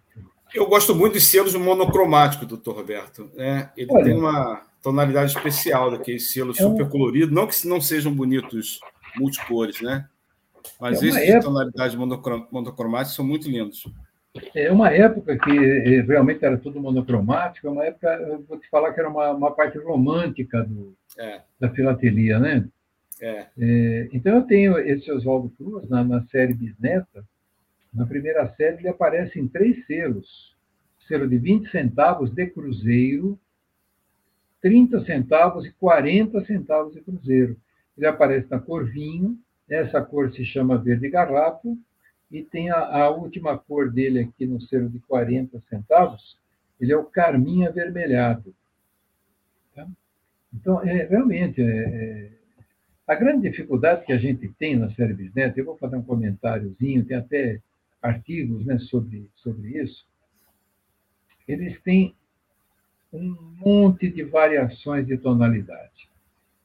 Eu gosto muito de selos monocromáticos, doutor Roberto. É, ele Olha, tem uma tonalidade especial daqueles selos é super um... coloridos, não que não sejam bonitos multicores, né? Mas é esses época... de tonalidade monocromática são muito lindos. É uma época que eh, realmente era tudo monocromático, é uma época, eu vou te falar que era uma, uma parte romântica do, é. da filatelia, né? É. É, então, eu tenho esse Oswaldo Cruz na, na, série Bisneta. Na primeira série, ele aparece em três selos: selo de 20 centavos de cruzeiro, 30 centavos e 40 centavos de cruzeiro. Ele aparece na cor vinho, essa cor se chama verde garrafa, e tem a, a última cor dele aqui no selo de 40 centavos, ele é o carmim avermelhado. Tá? Então, é, realmente, é, é a grande dificuldade que a gente tem na série Bisneto, eu vou fazer um comentáriozinho, tem até artigos né, sobre, sobre isso, eles têm um monte de variações de tonalidade.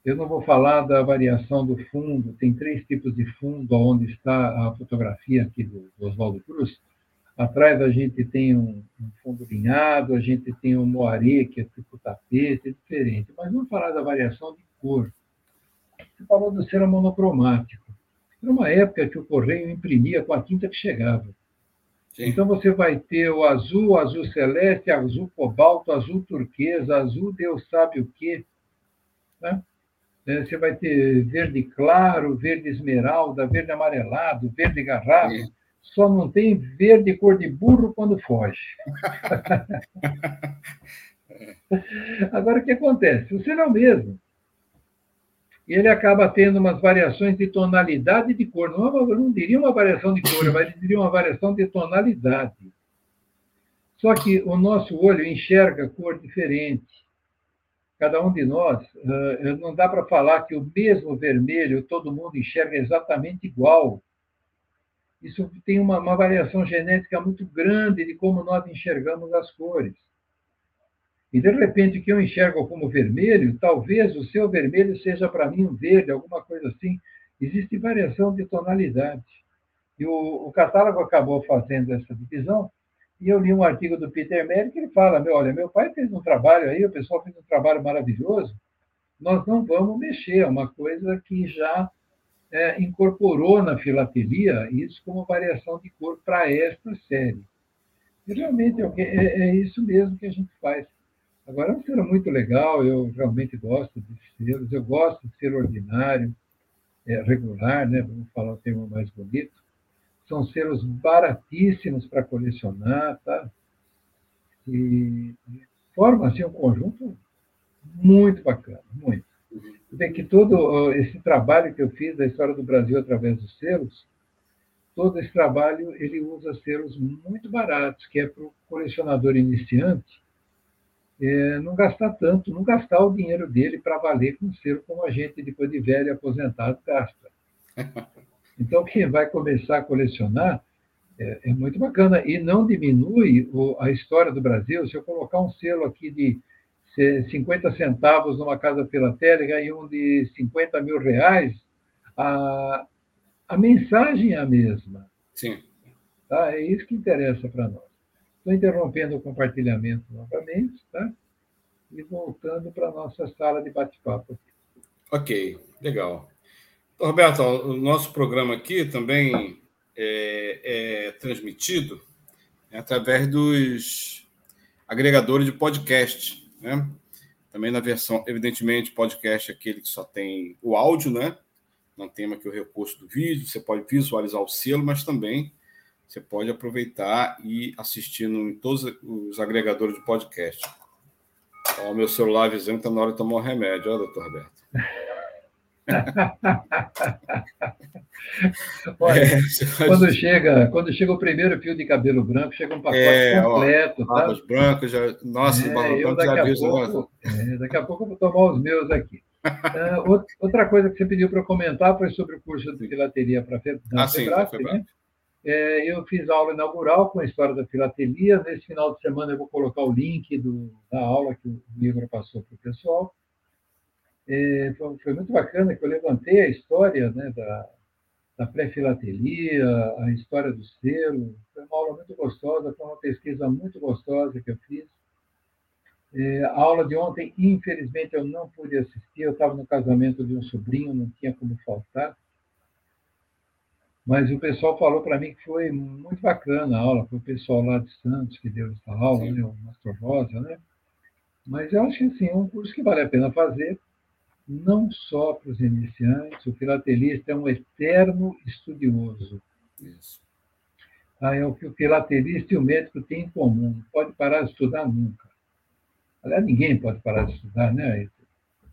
Eu não vou falar da variação do fundo, tem três tipos de fundo, onde está a fotografia aqui do, do Oswaldo Cruz. Atrás a gente tem um, um, fundo linhado, a gente tem um moaré, que é tipo tapete, é diferente. Mas vamos falar da variação de cor. Falou do selo monocromático. Era uma época que o correio imprimia com a tinta que chegava. Sim. Então você vai ter o azul, azul celeste, azul cobalto, azul turquesa, azul Deus sabe o quê. Tá? É, você vai ter verde claro, verde esmeralda, verde amarelado, verde garrafa. É. Só não tem verde cor de burro quando foge. Agora, o que acontece? O selo é o mesmo. Ele acaba tendo umas variações de tonalidade de cor. Não, eu não diria uma variação de cor, mas diria uma variação de tonalidade. Só que o nosso olho enxerga cor diferente cada um de nós, eh, não dá para falar que o mesmo vermelho todo mundo enxerga exatamente igual. Isso tem uma, uma, variação genética muito grande de como nós enxergamos as cores. E, de repente, que eu enxergo como vermelho, talvez o seu vermelho seja para mim um verde, alguma coisa assim. Existe variação de tonalidade. E o, o catálogo acabou fazendo essa divisão e eu li um artigo do Peter Merrick ele fala: meu, olha, meu pai fez um trabalho aí, o pessoal fez um trabalho maravilhoso, nós não vamos mexer, é uma coisa que já é, incorporou na filatelia isso como variação de cor para esta série. E realmente é, é, é, isso mesmo que a gente faz. Agora, é um selo muito legal, eu realmente gosto de selos, eu gosto de ser ordinário, é, regular, né? vamos falar o termo mais bonito. São selos baratíssimos para colecionar, tá? E, forma assim, um conjunto muito bacana, muito. Vê que todo esse trabalho que eu fiz da história do Brasil através dos selos, todo esse trabalho ele usa selos muito baratos, que é para o colecionador iniciante é, não gastar tanto, não gastar o dinheiro dele para valer com selo como a gente, depois de velho e aposentado, gasta. Então, quem vai começar a colecionar é, é muito bacana. E não diminui o, a história do Brasil. Se eu colocar um selo aqui de 50 centavos numa casa filatélica e um de 50 mil reais, a, a mensagem é a mesma. Sim. Tá? É isso que interessa para nós. Estou interrompendo o compartilhamento novamente, tá? E voltando para a nossa sala de bate-papo. Ok, legal. Roberto, o nosso programa aqui também é, é transmitido através dos agregadores de podcast, né? Também na versão, evidentemente, podcast é aquele que só tem o áudio, né? Não tem aqui o recurso do vídeo, você pode visualizar o selo, mas também você pode aproveitar e assistir em todos os agregadores de podcast. Ó, o meu celular avisando que está na hora de tomar um remédio, ó, doutor Roberto. Olha, é, quando, chega, quando chega o primeiro fio de cabelo branco, chega um pacote é, completo. Ó, tá? brancos, já, nossa, é, eu daqui, a pouco, é, daqui a pouco eu vou tomar os meus aqui. Uh, outra coisa que você pediu para comentar foi sobre o curso de filateria para ah, sim, né? É, eu fiz aula inaugural com a história da filatelia. Nesse final de semana eu vou colocar o link do, da aula que o livro passou para o pessoal. É, foi, foi, muito bacana que eu levantei a história né, da, da pré-filatelia, a história do selo. Foi uma aula muito gostosa, foi uma pesquisa muito gostosa que eu fiz. É, a aula de ontem, infelizmente, eu não pude assistir. Eu estava no casamento de um sobrinho, não tinha como faltar. Mas o pessoal falou para mim que foi muito bacana a aula. Foi o pessoal lá de Santos que deu essa aula, né, o Mastro Rosa, né? Mas eu acho que assim, é um curso que vale a pena fazer não só para os iniciantes, o filatelista é um eterno estudioso. Isso. Ah, é o que o filatelista e o médico têm em comum. Não pode parar de estudar nunca. Aliás, ninguém pode parar de estudar, né,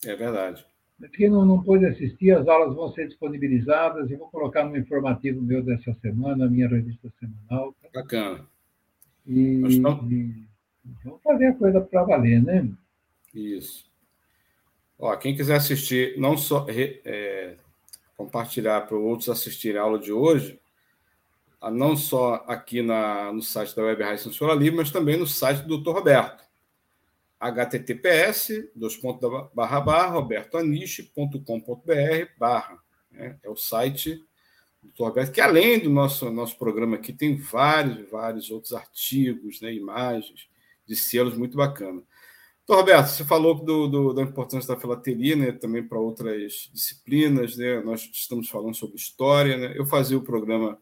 É verdade. Quem não, não pôde assistir, as aulas vão ser disponibilizadas. Eu vou colocar no informativo meu dessa semana, a minha revista semanal. Tá? Bacana. E, e vamos fazer a coisa para valer, né? Isso. Ó, quem quiser assistir, não só é, compartilhar para outros assistirem a aula de hoje, não só aqui na, no site da Web Rádio Censura Livre, mas também no site do Dr. Roberto. Https dois pontos barra barra robertoaniche.com.br barra né? é o site do Dr. Roberto que além do nosso nosso programa aqui tem vários vários outros artigos né imagens de selos muito bacana então, Roberto, você falou do, do, da importância da filatelia, né, também para outras disciplinas, né? Nós estamos falando sobre história, né? Eu fazia o programa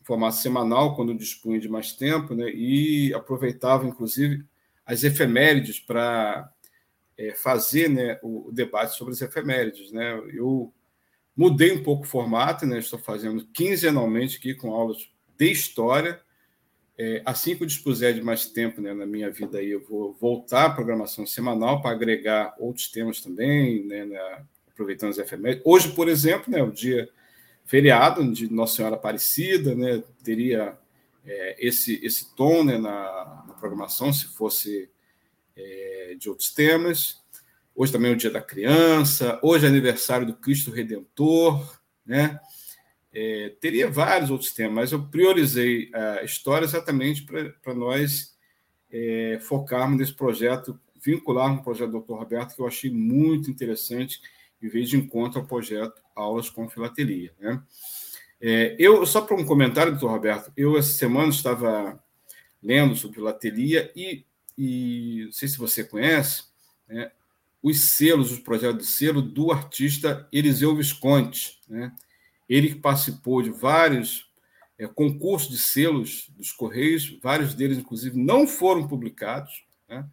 em formato semanal quando dispunha de mais tempo, né? E aproveitava, inclusive, as efemérides para é, fazer né, o, o, debate sobre as efemérides. Né? Eu mudei um pouco o formato, né? estou fazendo quinzenalmente aqui com aulas de história. É, assim que eu dispuser de mais tempo né, na minha vida, aí, eu vou voltar à programação semanal para agregar outros temas também, né, aproveitando as efemérides. Hoje, por exemplo, né, o dia feriado de Nossa Senhora Aparecida, né, teria é, esse, esse tom né, na, na programação, se fosse é, de outros temas. Hoje também é o Dia da Criança, hoje é aniversário do Cristo Redentor, né? É, teria vários outros temas, mas eu priorizei a história exatamente para nós é, focarmos nesse projeto, vincularmos o projeto do Dr. Roberto, que eu achei muito interessante, em vez de encontro ao projeto Aulas com Filatelia. Né? É, eu, só para um comentário, doutor Roberto, eu essa semana estava lendo sobre filatelia e e não sei se você conhece, né, os selos, os projetos de selo do artista Eliseu Visconti. Né? Ele participou de vários é, concursos de selos dos Correios, vários deles, inclusive, não foram publicados. Né?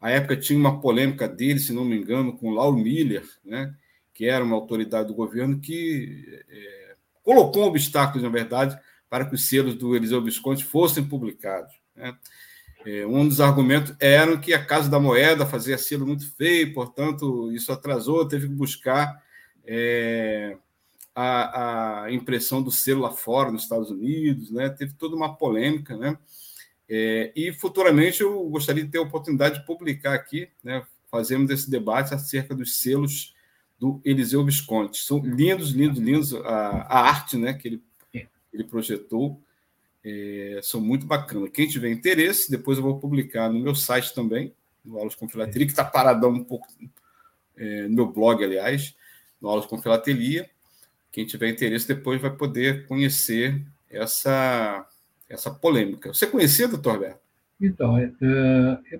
A época tinha uma polêmica dele, se não me engano, com Lauro Miller, né? que era uma autoridade do governo que é, colocou um obstáculo, na verdade, para que os selos do Eliseu Visconti fossem publicados. Né? É, um dos argumentos era que a Casa da Moeda fazia selo muito feio, portanto, isso atrasou, teve que buscar é, a, a, impressão do selo lá fora, nos Estados Unidos, né? teve toda uma polêmica. Né? É, e futuramente eu gostaria de ter a oportunidade de publicar aqui, né, fazendo esse debate acerca dos selos do Eliseu Visconti. São lindos, lindos, lindos a, a arte né, que ele, ele projetou é, são muito bacanas. Quem tiver interesse, depois eu vou publicar no meu site também, no Aulas com Filatelia, que está paradão um pouco é, no meu blog, aliás, no Aulas com Filatelia. Quem tiver interesse, depois vai poder conhecer essa, essa polêmica. Você conhecia, doutor Alberto? Então, é,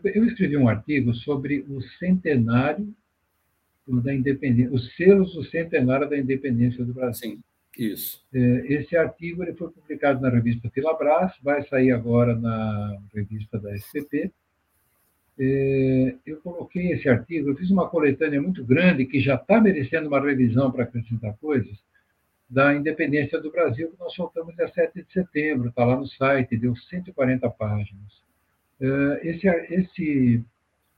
eu escrevi um artigo sobre o centenário da independência, os selos do centenário da independência do Brasil. Sim. Isso. É, esse artigo ele foi publicado na revista Filabras, vai sair agora na revista da SPP. É, eu coloquei esse artigo, eu fiz uma coletânea muito grande, que já está merecendo uma revisão para acrescentar coisas, da independência do Brasil, que nós soltamos dia 7 de setembro, está lá no site, deu 140 páginas. É, esse, esse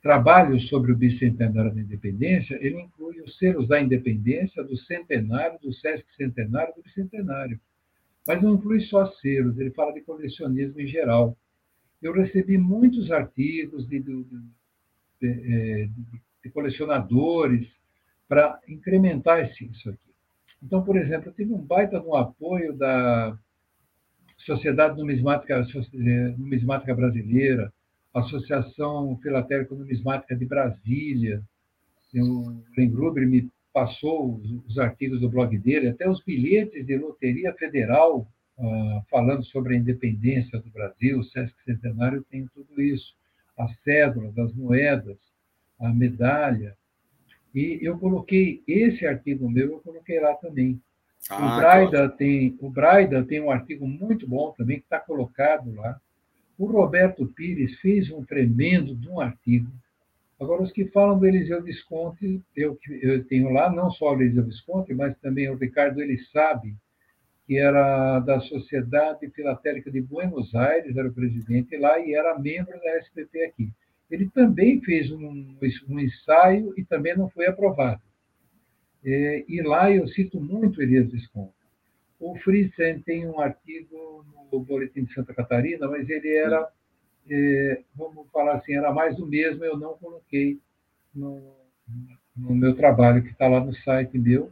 trabalho sobre o bicentenário da independência, ele inclui os selos da independência, do centenário, do Sesc centenário, do bicentenário. Mas não inclui só selos, ele fala de colecionismo em geral. Eu recebi muitos artigos de, de, de, é, de colecionadores para incrementar isso aqui. Então, por exemplo, eu tive um baita no apoio da Sociedade Numismática, Numismática Brasileira, Associação Filatélica Numismática de Brasília. O Len Gruber me passou os, os, artigos do blog dele, até os bilhetes de Loteria Federal uh, falando sobre a independência do Brasil, o Sesc Centenário tem tudo isso. As cédulas, as moedas, a medalha. E eu coloquei esse artigo meu, eu coloquei lá também. Ah, o, Braida tem, o Braida tem um artigo muito bom também, que está colocado lá. O Roberto Pires fez um tremendo de um artigo. Agora, os que falam do Eliseu Visconti, eu, eu tenho lá não só o Eliseu Visconti, mas também o Ricardo Ele Sabe, que era da Sociedade Filatélica de Buenos Aires, era o presidente lá e era membro da SPP aqui. Ele também fez um, um ensaio e também não foi aprovado. É, e lá eu cito muito Elias Visconti. O Friesen tem um artigo no Boletim de Santa Catarina, mas ele era, é, vamos falar assim, era mais do mesmo, eu não coloquei no, no meu trabalho, que está lá no site meu.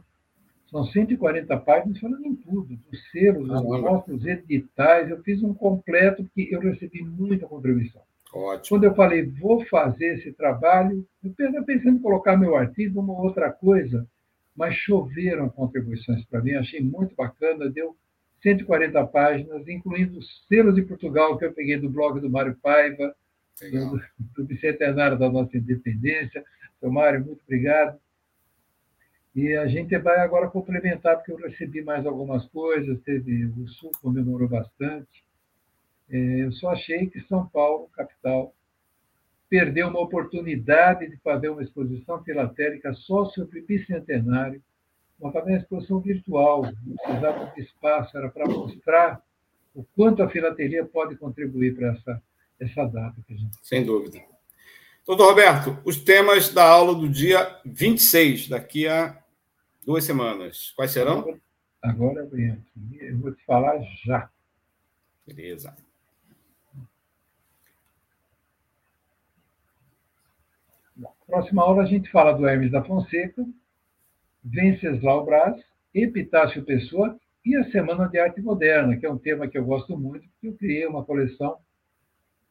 São 140 páginas falando em tudo, dos selos, dos nossos editais. Eu fiz um completo, porque eu recebi muita contribuição. Ótimo. Quando eu falei, vou fazer esse trabalho, eu pensando em colocar meu artigo, uma outra coisa, mas choveram contribuições para mim, achei muito bacana, deu 140 páginas, incluindo selos de Portugal que eu peguei do blog do Mário Paiva, do, do bicentenário da nossa independência. Então, Mário, muito obrigado. E a gente vai agora complementar, porque eu recebi mais algumas coisas, teve o Sul comemorou bastante. É, eu só achei que São Paulo, capital, perdeu uma oportunidade de fazer uma exposição filatélica só sobre bicentenário, uma, uma exposição virtual, não precisava de espaço, era para mostrar o quanto a filatelia pode contribuir para essa, essa data que a gente. Sem dúvida. Doutor Roberto, os temas da aula do dia 26, daqui a duas semanas. Quais serão? Agora, aqui, eu vou te falar já. Beleza. Próxima aula a gente fala do Hermes da Fonseca, Venceslau Braz, Epitácio Pessoa e a Semana de Arte Moderna, que é um tema que eu gosto muito, porque eu criei uma coleção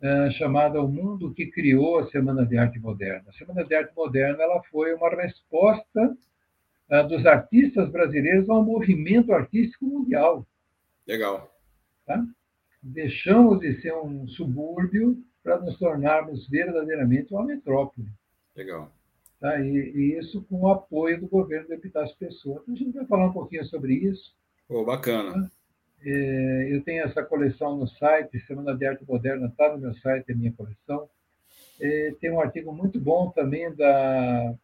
uh, chamada O Mundo que Criou a Semana de Arte Moderna. A Semana de Arte Moderna ela foi uma resposta uh, dos artistas brasileiros ao movimento artístico mundial. Legal. Tá? Deixamos de ser um subúrbio para nos tornarmos verdadeiramente uma metrópole. Legal. Tá? E, e, isso com o apoio do governo do Epitácio Pessoa. Então, a gente vai falar um pouquinho sobre isso. Oh, bacana. Tá? É, eu tenho essa coleção no site, Semana de Arte Moderna está no meu site, é minha coleção. É, tem um artigo muito bom também da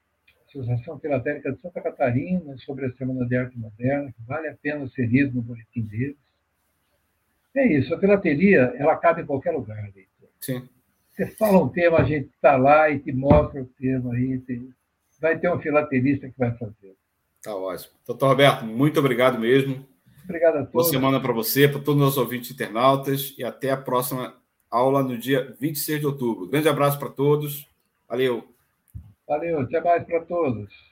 Associação Filatérica de Santa Catarina sobre a Semana de Arte Moderna, que vale a pena ser lido no boletim deles. É isso, a filatelia, ela cabe em qualquer lugar. Leitor. Sim. Você fala um tema, a gente está lá e te mostra o tema aí. Vai ter um filatelista que vai fazer. Tá ótimo. Doutor Roberto, muito obrigado mesmo. Obrigado a todos. Boa semana para você, para todos os nossos ouvintes internautas e até a próxima aula no dia 26 de outubro. Grande abraço para todos. Valeu. Valeu, até mais para todos.